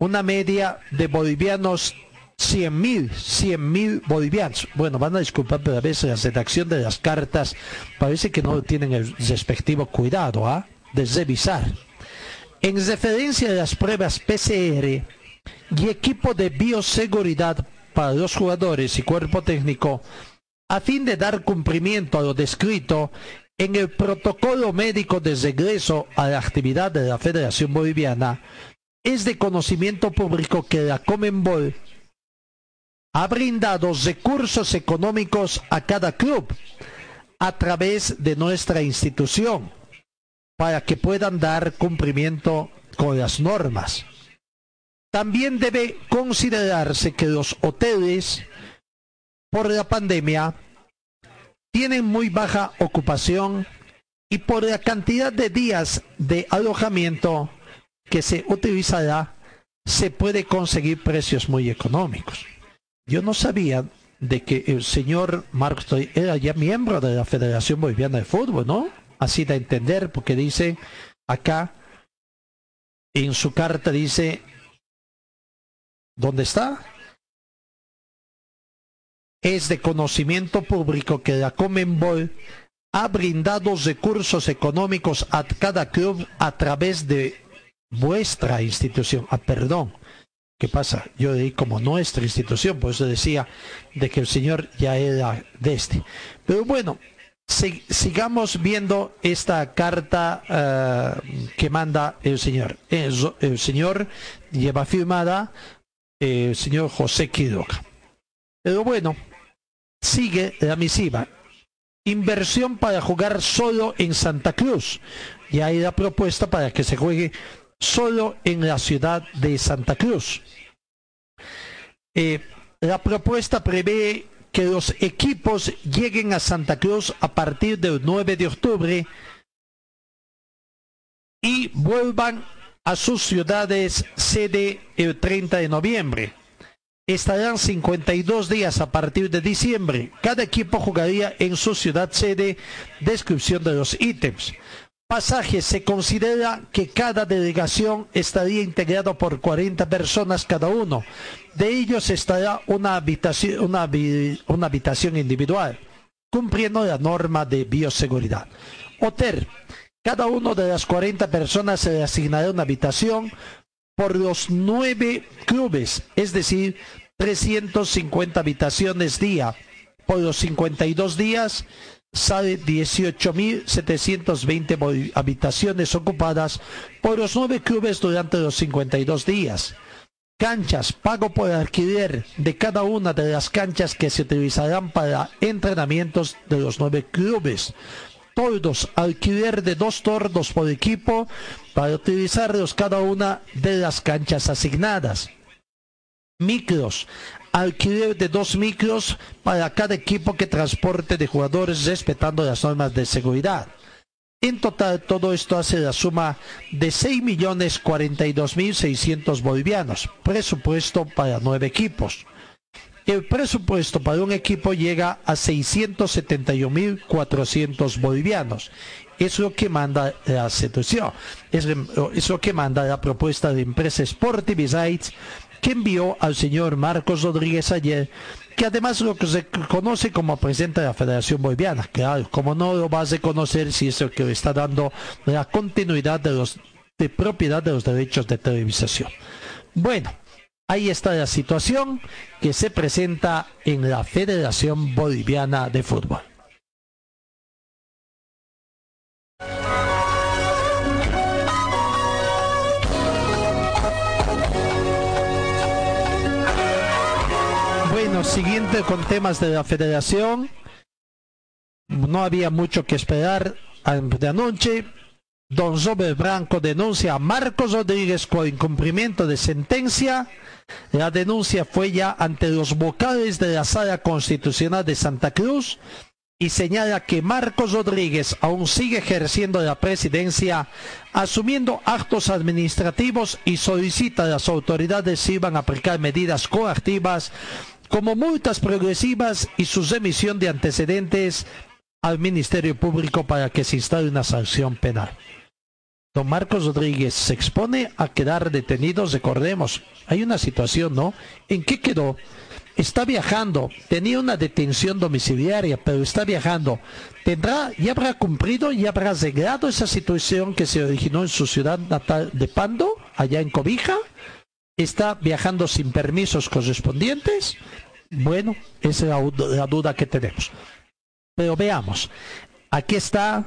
C: una media de bolivianos 100 mil, 100 mil bolivianos. Bueno, van a disculpar, pero a veces la redacción de las cartas parece que no tienen el respectivo cuidado ¿ah? de revisar. En referencia a las pruebas PCR y equipo de bioseguridad para los jugadores y cuerpo técnico, a fin de dar cumplimiento a lo descrito en el protocolo médico de regreso a la actividad de la Federación Boliviana, es de conocimiento público que la Comenbol ha brindado recursos económicos a cada club a través de nuestra institución para que puedan dar cumplimiento con las normas. También debe considerarse que los hoteles, por la pandemia, tienen muy baja ocupación y por la cantidad de días de alojamiento que se utilizará, se puede conseguir precios muy económicos. Yo no sabía de que el señor Marcos era ya miembro de la Federación Boliviana de Fútbol, ¿no? Así de entender, porque dice acá, en su carta dice, ¿dónde está? Es de conocimiento público que la Comenbol ha brindado recursos económicos a cada club a través de vuestra institución. Ah, perdón, ¿Qué pasa? Yo leí como nuestra institución, por eso decía de que el Señor ya era de este. Pero bueno, sigamos viendo esta carta eh, que manda el Señor. El, Señor lleva firmada eh, el señor José Quiroga. Pero bueno, sigue la misiva. Inversión para jugar solo en Santa Cruz. Y hay la propuesta para que se juegue solo en la ciudad de Santa Cruz. Eh, la propuesta prevé que los equipos lleguen a Santa Cruz a partir del 9 de octubre y vuelvan a sus ciudades sede el 30 de noviembre. Estarán 52 días a partir de diciembre. Cada equipo jugaría en su ciudad sede. Descripción de los ítems pasajes se considera que cada delegación estaría integrado por 40 personas cada uno. De ellos estará una habitación, una, una habitación individual, cumpliendo la norma de bioseguridad. Hotel. Cada uno de las 40 personas se le asignará una habitación por los nueve clubes, es decir, 350 habitaciones día. Por los 52 días sale 18.720 habitaciones ocupadas por los nueve clubes durante los 52 días. Canchas, pago por alquiler de cada una de las canchas que se utilizarán para entrenamientos de los nueve clubes. Tordos, alquiler de dos tordos por equipo para utilizarlos cada una de las canchas asignadas. Micros, alquiler de dos micros para cada equipo que transporte de jugadores respetando las normas de seguridad. En total, todo esto hace la suma de 6.042.600 bolivianos, presupuesto para nueve equipos. El presupuesto para un equipo llega a 671.400 bolivianos. Es lo que manda la situación. Es, lo que manda la propuesta de empresa Sportive que envió al señor Marcos Rodríguez ayer, que además lo que se conoce como presidente de la Federación Boliviana. Claro, como no lo va a reconocer si es el que le está dando la continuidad de los de propiedad de los derechos de televisación. Bueno, ahí está la situación que se presenta en la Federación Boliviana de Fútbol. Siguiente con temas de la federación. No había mucho que esperar de anoche. Don Robert Branco denuncia a Marcos Rodríguez por incumplimiento de sentencia. La denuncia fue ya ante los vocales de la Sala Constitucional de Santa Cruz y señala que Marcos Rodríguez aún sigue ejerciendo la presidencia, asumiendo actos administrativos y solicita a las autoridades iban a aplicar medidas coactivas como multas progresivas y su remisión de antecedentes al Ministerio Público para que se instale una sanción penal. Don Marcos Rodríguez se expone a quedar detenido, recordemos, hay una situación, ¿no? ¿En qué quedó? está viajando, tenía una detención domiciliaria, pero está viajando. ¿Tendrá, ya habrá cumplido, ya habrá arreglado esa situación que se originó en su ciudad natal de Pando, allá en Cobija? ¿Está viajando sin permisos correspondientes? Bueno, esa es la, duda que tenemos. Pero veamos, aquí está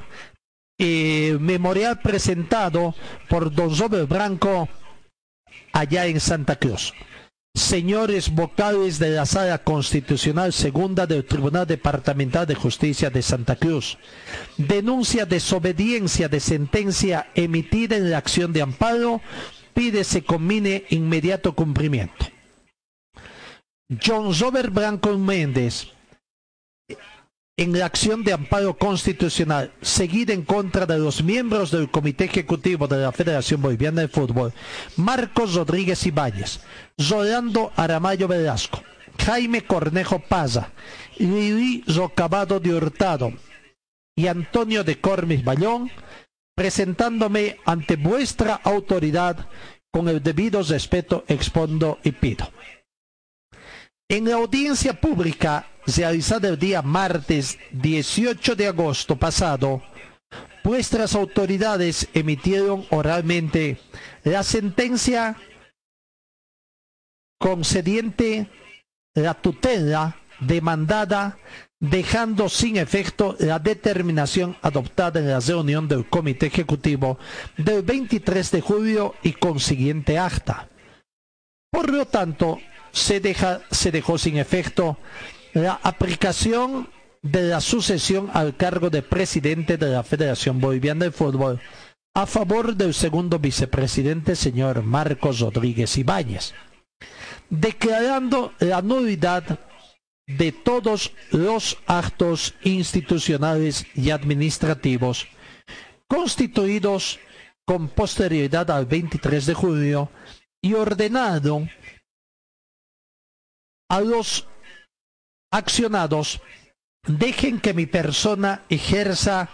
C: eh, memorial presentado por Don Robert Branco allá en Santa Cruz señores vocales de la Sala Constitucional Segunda del Tribunal Departamental de Justicia de Santa Cruz. Denuncia desobediencia de sentencia emitida en la acción de amparo. Pide se combine inmediato cumplimiento. John Robert Branco Méndez, en la acción de amparo constitucional seguida en contra de los miembros del Comité Ejecutivo de la Federación Boliviana de Fútbol, Marcos Rodríguez Ibáñez, Rolando Aramayo Velasco, Jaime Cornejo Paza, Lili Rocabado de Hurtado y Antonio de Cormis Bayón, presentándome ante vuestra autoridad con el debido respeto expondo y pido. En la audiencia pública realizada el día martes 18 de agosto pasado, vuestras autoridades emitieron oralmente la sentencia concediente la tutela demandada dejando sin efecto la determinación adoptada en la reunión del Comité Ejecutivo del 23 de julio y consiguiente acta. Por lo tanto, se, deja, se dejó sin efecto la aplicación de la sucesión al cargo de presidente de la Federación Boliviana de Fútbol a favor del segundo vicepresidente, señor Marcos Rodríguez Ibáñez, declarando la nulidad de todos los actos institucionales y administrativos constituidos con posterioridad al 23 de julio y ordenado a los accionados dejen que mi persona ejerza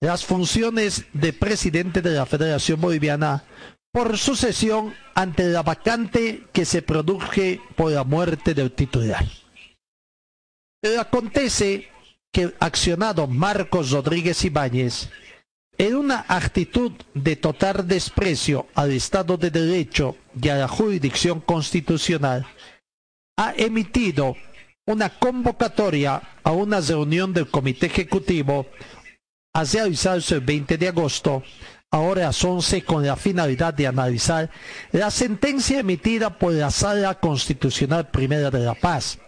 C: las funciones de presidente de la Federación Boliviana por sucesión ante la vacante que se produje por la muerte del titular. Acontece que el accionado Marcos Rodríguez Ibáñez, en una actitud de total desprecio al Estado de Derecho y a la jurisdicción constitucional, ha emitido una convocatoria a una reunión del Comité Ejecutivo a realizarse el 20 de agosto a horas 11 con la finalidad de analizar la sentencia emitida por la Sala Constitucional Primera de La Paz,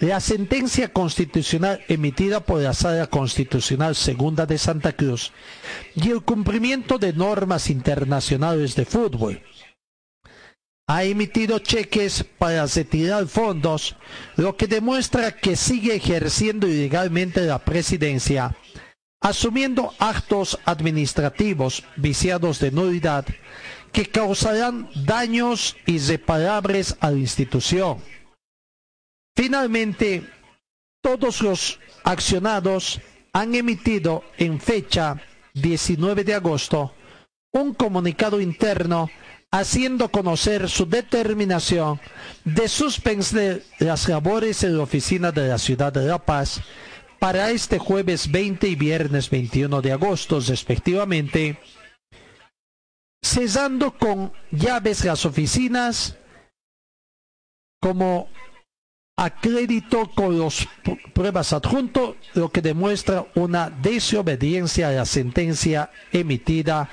C: la sentencia constitucional emitida por la Sala Constitucional Segunda de Santa Cruz y el cumplimiento de normas internacionales de fútbol ha emitido cheques para retirar fondos, lo que demuestra que sigue ejerciendo ilegalmente la presidencia, asumiendo actos administrativos viciados de nulidad que causarán daños irreparables a la institución. Finalmente, todos los accionados han emitido en fecha 19 de agosto un comunicado interno haciendo conocer su determinación de suspender las labores en la oficina de la ciudad de La Paz para este jueves 20 y viernes 21 de agosto respectivamente, cesando con llaves las oficinas como acredito con las pruebas adjunto, lo que demuestra una desobediencia a la sentencia emitida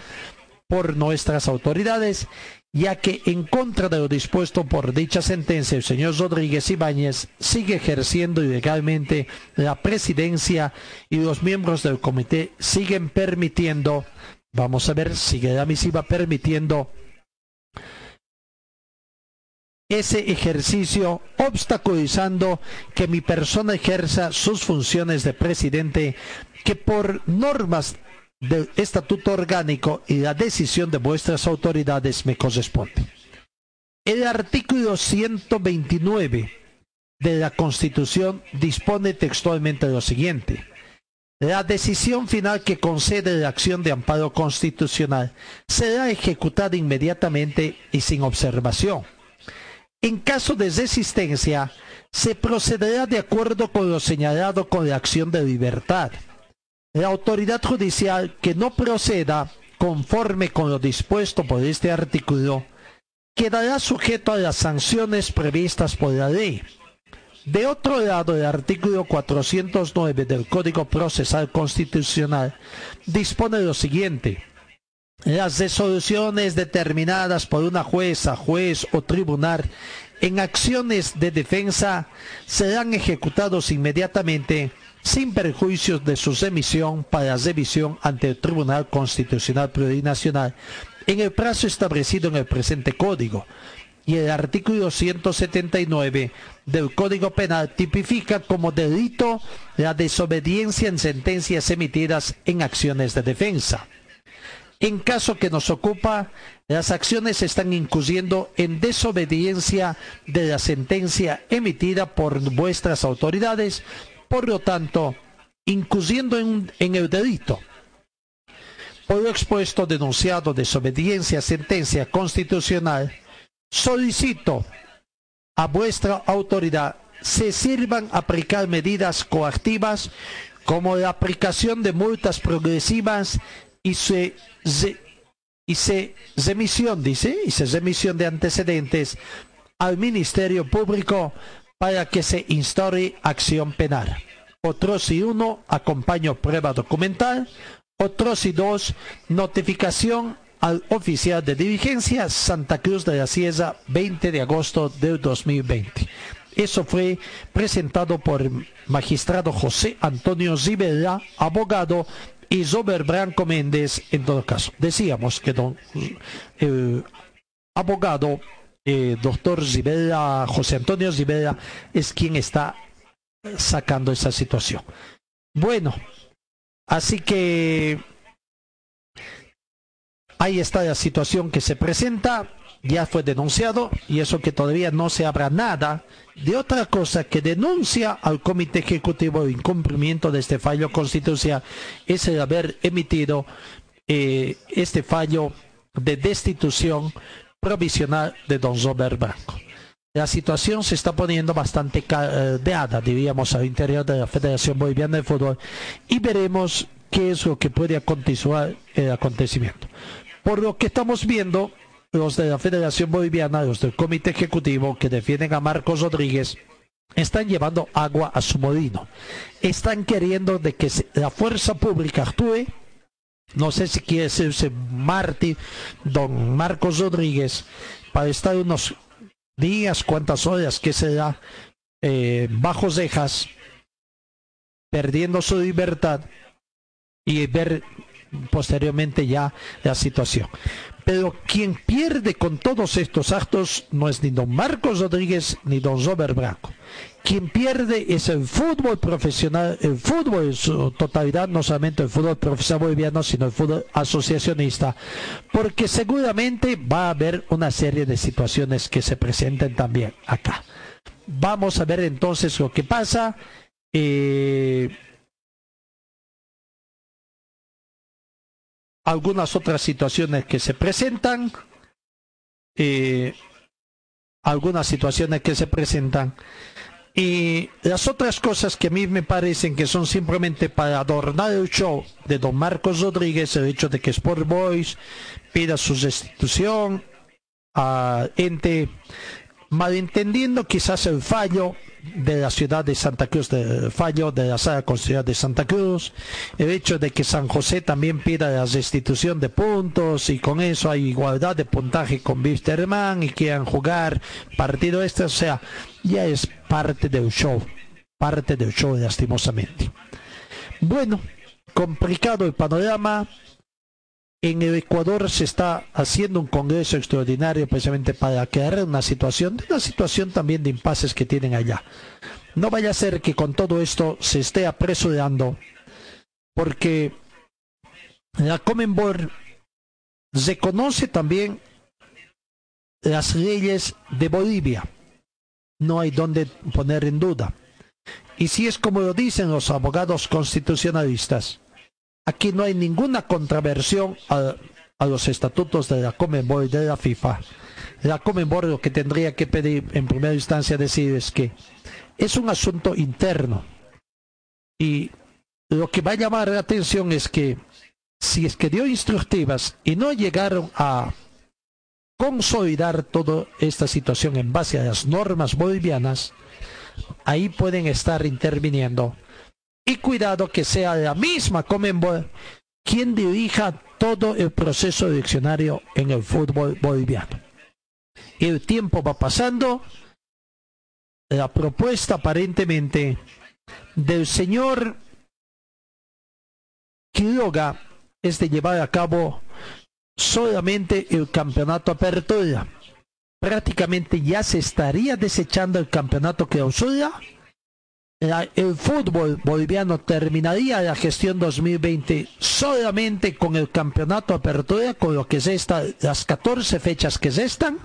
C: por nuestras autoridades, ya que en contra de lo dispuesto por dicha sentencia, el señor Rodríguez Ibáñez sigue ejerciendo ilegalmente la presidencia y los miembros del comité siguen permitiendo, vamos a ver, sigue la misiva permitiendo ese ejercicio obstaculizando que mi persona ejerza sus funciones de presidente que por normas del estatuto orgánico y la decisión de vuestras autoridades me corresponde. El artículo 129 de la Constitución dispone textualmente lo siguiente. La decisión final que concede la acción de amparo constitucional será ejecutada inmediatamente y sin observación. En caso de resistencia, se procederá de acuerdo con lo señalado con la acción de libertad. La autoridad judicial que no proceda conforme con lo dispuesto por este artículo quedará sujeto a las sanciones previstas por la ley. De otro lado, el artículo 409 del Código Procesal Constitucional dispone lo siguiente. Las resoluciones determinadas por una jueza, juez o tribunal en acciones de defensa serán ejecutados inmediatamente sin perjuicios de su remisión para revisión ante el Tribunal Constitucional Plurinacional en el plazo establecido en el presente código. Y el artículo 179 del Código Penal tipifica como delito la desobediencia en sentencias emitidas en acciones de defensa. En caso que nos ocupa, las acciones están incurriendo en desobediencia de la sentencia emitida por vuestras autoridades, por lo tanto, incurriendo en, el delito. Por lo expuesto, denunciado desobediencia sentencia constitucional, solicito a vuestra autoridad se sirvan aplicar medidas coactivas como la aplicación de multas progresivas y se, y se remisión, dice, y se remisión de antecedentes al Ministerio Público para que se instaure acción penal. Otros y uno, acompaño prueba documental. Otros y dos, notificación al oficial de diligencia Santa Cruz de la Sierra 20 de agosto del 2020. Eso fue presentado por magistrado José Antonio Zibela, abogado, y Robert Branco Méndez en todo caso. Decíamos que don, el abogado eh, doctor Zibela, José Antonio Zibela, es quien está sacando esa situación. Bueno, así que ahí está la situación que se presenta, ya fue denunciado y eso que todavía no se habrá nada de otra cosa que denuncia al Comité Ejecutivo el incumplimiento de este fallo constitucional es el haber emitido eh, este fallo de destitución provisional de don Robert Branco. La situación se está poniendo bastante caldeada, diríamos, al interior de la Federación Boliviana de Fútbol y veremos qué es lo que puede continuar el acontecimiento. Por lo que estamos viendo, los de la Federación Boliviana, los del Comité Ejecutivo que defienden a Marcos Rodríguez, están llevando agua a su molino. Están queriendo de que la fuerza pública actúe. No sé si quiere ser mártir, don Marcos Rodríguez, para estar unos días, cuántas horas que se da eh, bajo cejas, perdiendo su libertad y ver posteriormente ya la situación. Pero quien pierde con todos estos actos no es ni don Marcos Rodríguez ni don Robert Branco. Quien pierde es el fútbol profesional, el fútbol en su totalidad, no solamente el fútbol profesional boliviano, sino el fútbol asociacionista, porque seguramente va a haber una serie de situaciones que se presenten también acá. Vamos a ver entonces lo que pasa. Eh, algunas otras situaciones que se presentan, eh, algunas situaciones que se presentan, y las otras cosas que a mí me parecen que son simplemente para adornar el show de don Marcos Rodríguez, el hecho de que Sport Boys pida su restitución a ente malentendiendo quizás el fallo de la ciudad de Santa Cruz, del fallo de la sala constitucional de Santa Cruz, el hecho de que San José también pida la restitución de puntos y con eso hay igualdad de puntaje con Wisterman y quieran jugar partido este, o sea, ya es parte del show, parte del show lastimosamente. Bueno, complicado el panorama, en el Ecuador se está haciendo un congreso extraordinario precisamente para aclarar una situación, una situación también de impases que tienen allá. No vaya a ser que con todo esto se esté apresurando, porque la Comenbol reconoce también las leyes de Bolivia. No hay donde poner en duda. Y si es como lo dicen los abogados constitucionalistas, aquí no hay ninguna contraversión a, los estatutos de la y de la FIFA. La Comenbol lo que tendría que pedir en primera instancia decir es que es un asunto interno. Y lo que va a llamar la atención es que si es que dio instructivas y no llegaron a consolidar toda esta situación en base a las normas bolivianas, ahí pueden estar interviniendo. Y cuidado que sea la misma Comenbol quien dirija todo el proceso diccionario en el fútbol boliviano. El tiempo va pasando, la propuesta aparentemente del señor Quiroga es de llevar a cabo solamente el campeonato apertura. Prácticamente ya se estaría desechando el campeonato clausura. El fútbol boliviano terminaría la gestión 2020 solamente con el campeonato apertura, con lo que es esta, las 14 fechas que se están.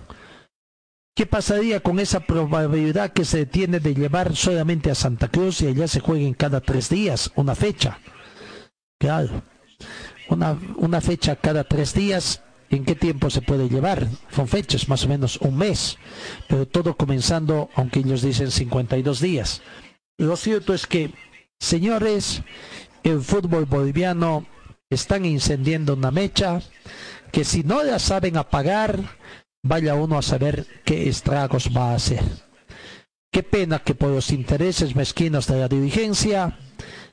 C: ¿Qué pasaría con esa probabilidad que se tiene de llevar solamente a Santa Cruz y allá se jueguen cada tres días una fecha? Claro una, una fecha cada tres días, ¿en qué tiempo se puede llevar? Son fechas, más o menos un mes, pero todo comenzando, aunque ellos dicen 52 días. Lo cierto es que, señores, el fútbol boliviano están incendiando una mecha que si no la saben apagar, vaya uno a saber qué estragos va a hacer. Qué pena que por los intereses mezquinos de la dirigencia,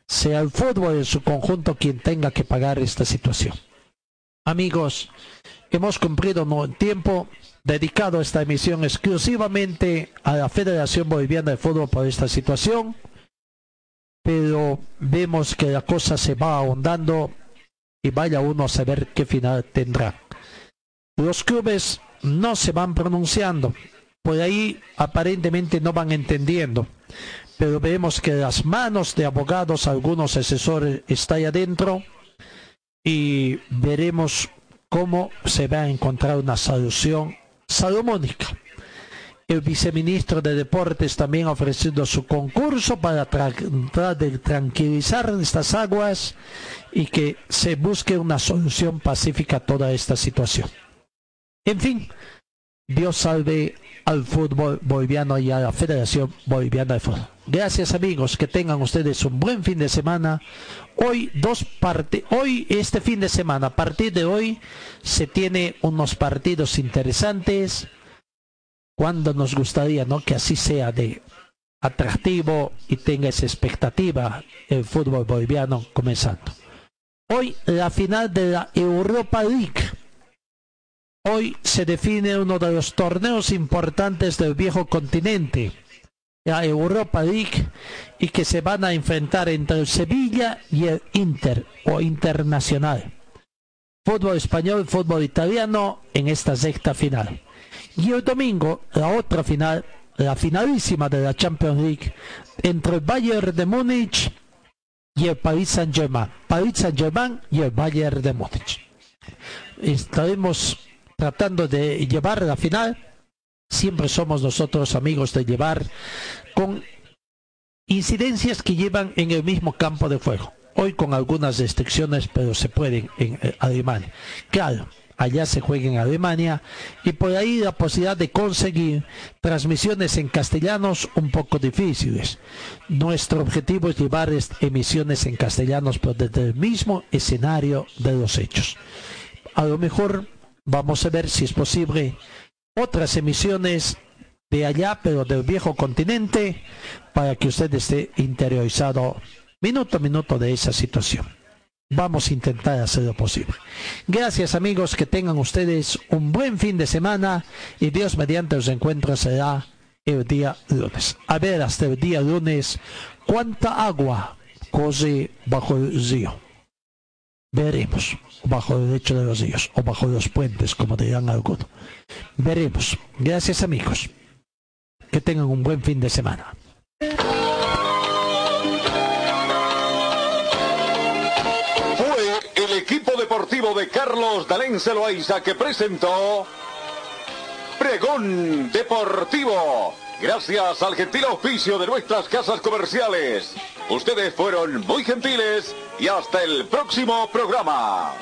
C: sea el fútbol en su conjunto quien tenga que pagar esta situación. Amigos, hemos cumplido un tiempo dedicado esta emisión exclusivamente a la Federación Boliviana de Fútbol por esta situación, pero vemos que la cosa se va ahondando y vaya uno a saber qué final tendrá. Los clubes no se van pronunciando, por ahí aparentemente no van entendiendo pero vemos que las manos de abogados, algunos asesores están adentro y veremos cómo se va a encontrar una solución salomónica. El viceministro de Deportes también ha ofrecido su concurso para tratar de tranquilizar estas aguas y que se busque una solución pacífica a toda esta situación. En fin, Dios salve al fútbol boliviano y a la Federación Boliviana de Fútbol. Gracias amigos, que tengan ustedes un buen fin de semana. Hoy dos partes, hoy este fin de semana, a partir de hoy se tiene unos partidos interesantes. Cuando nos gustaría, ¿no? Que así sea de atractivo y tenga esa expectativa el fútbol boliviano comenzando. Hoy la final de la Europa League Hoy se define uno de los torneos importantes del viejo continente, la Europa League, y que se van a enfrentar entre el Sevilla y el Inter o Internacional. Fútbol español, fútbol italiano en esta sexta final. Y el domingo, la otra final, la finalísima de la Champions League, entre el Bayern de Múnich y el Paris Saint-Germain. Paris Saint-Germain y el Bayern de Múnich. Estaremos tratando de llevar la final, siempre somos nosotros amigos de llevar con incidencias que llevan en el mismo campo de fuego. Hoy con algunas restricciones, pero se pueden en eh, Alemania. Claro, allá se juega en Alemania y por ahí la posibilidad de conseguir transmisiones en castellanos un poco difíciles. Nuestro objetivo es llevar emisiones en castellanos, pero desde el mismo escenario de los hechos. A lo mejor Vamos a ver si es posible otras emisiones de allá, pero del viejo continente, para que usted esté interiorizado minuto a minuto de esa situación. Vamos a intentar hacer lo posible. Gracias amigos, que tengan ustedes un buen fin de semana y Dios mediante los encuentros será el día lunes. A ver hasta el día lunes cuánta agua corre bajo el río. Veremos, bajo el derecho de los ríos, o bajo los puentes, como dirán algunos. Veremos. Gracias amigos. Que tengan un buen fin de semana.
B: Fue el equipo deportivo de Carlos Dalén Celoaiza que presentó Pregón Deportivo. Gracias al gentil auspicio de nuestras casas comerciales. Ustedes fueron muy gentiles y hasta el próximo programa.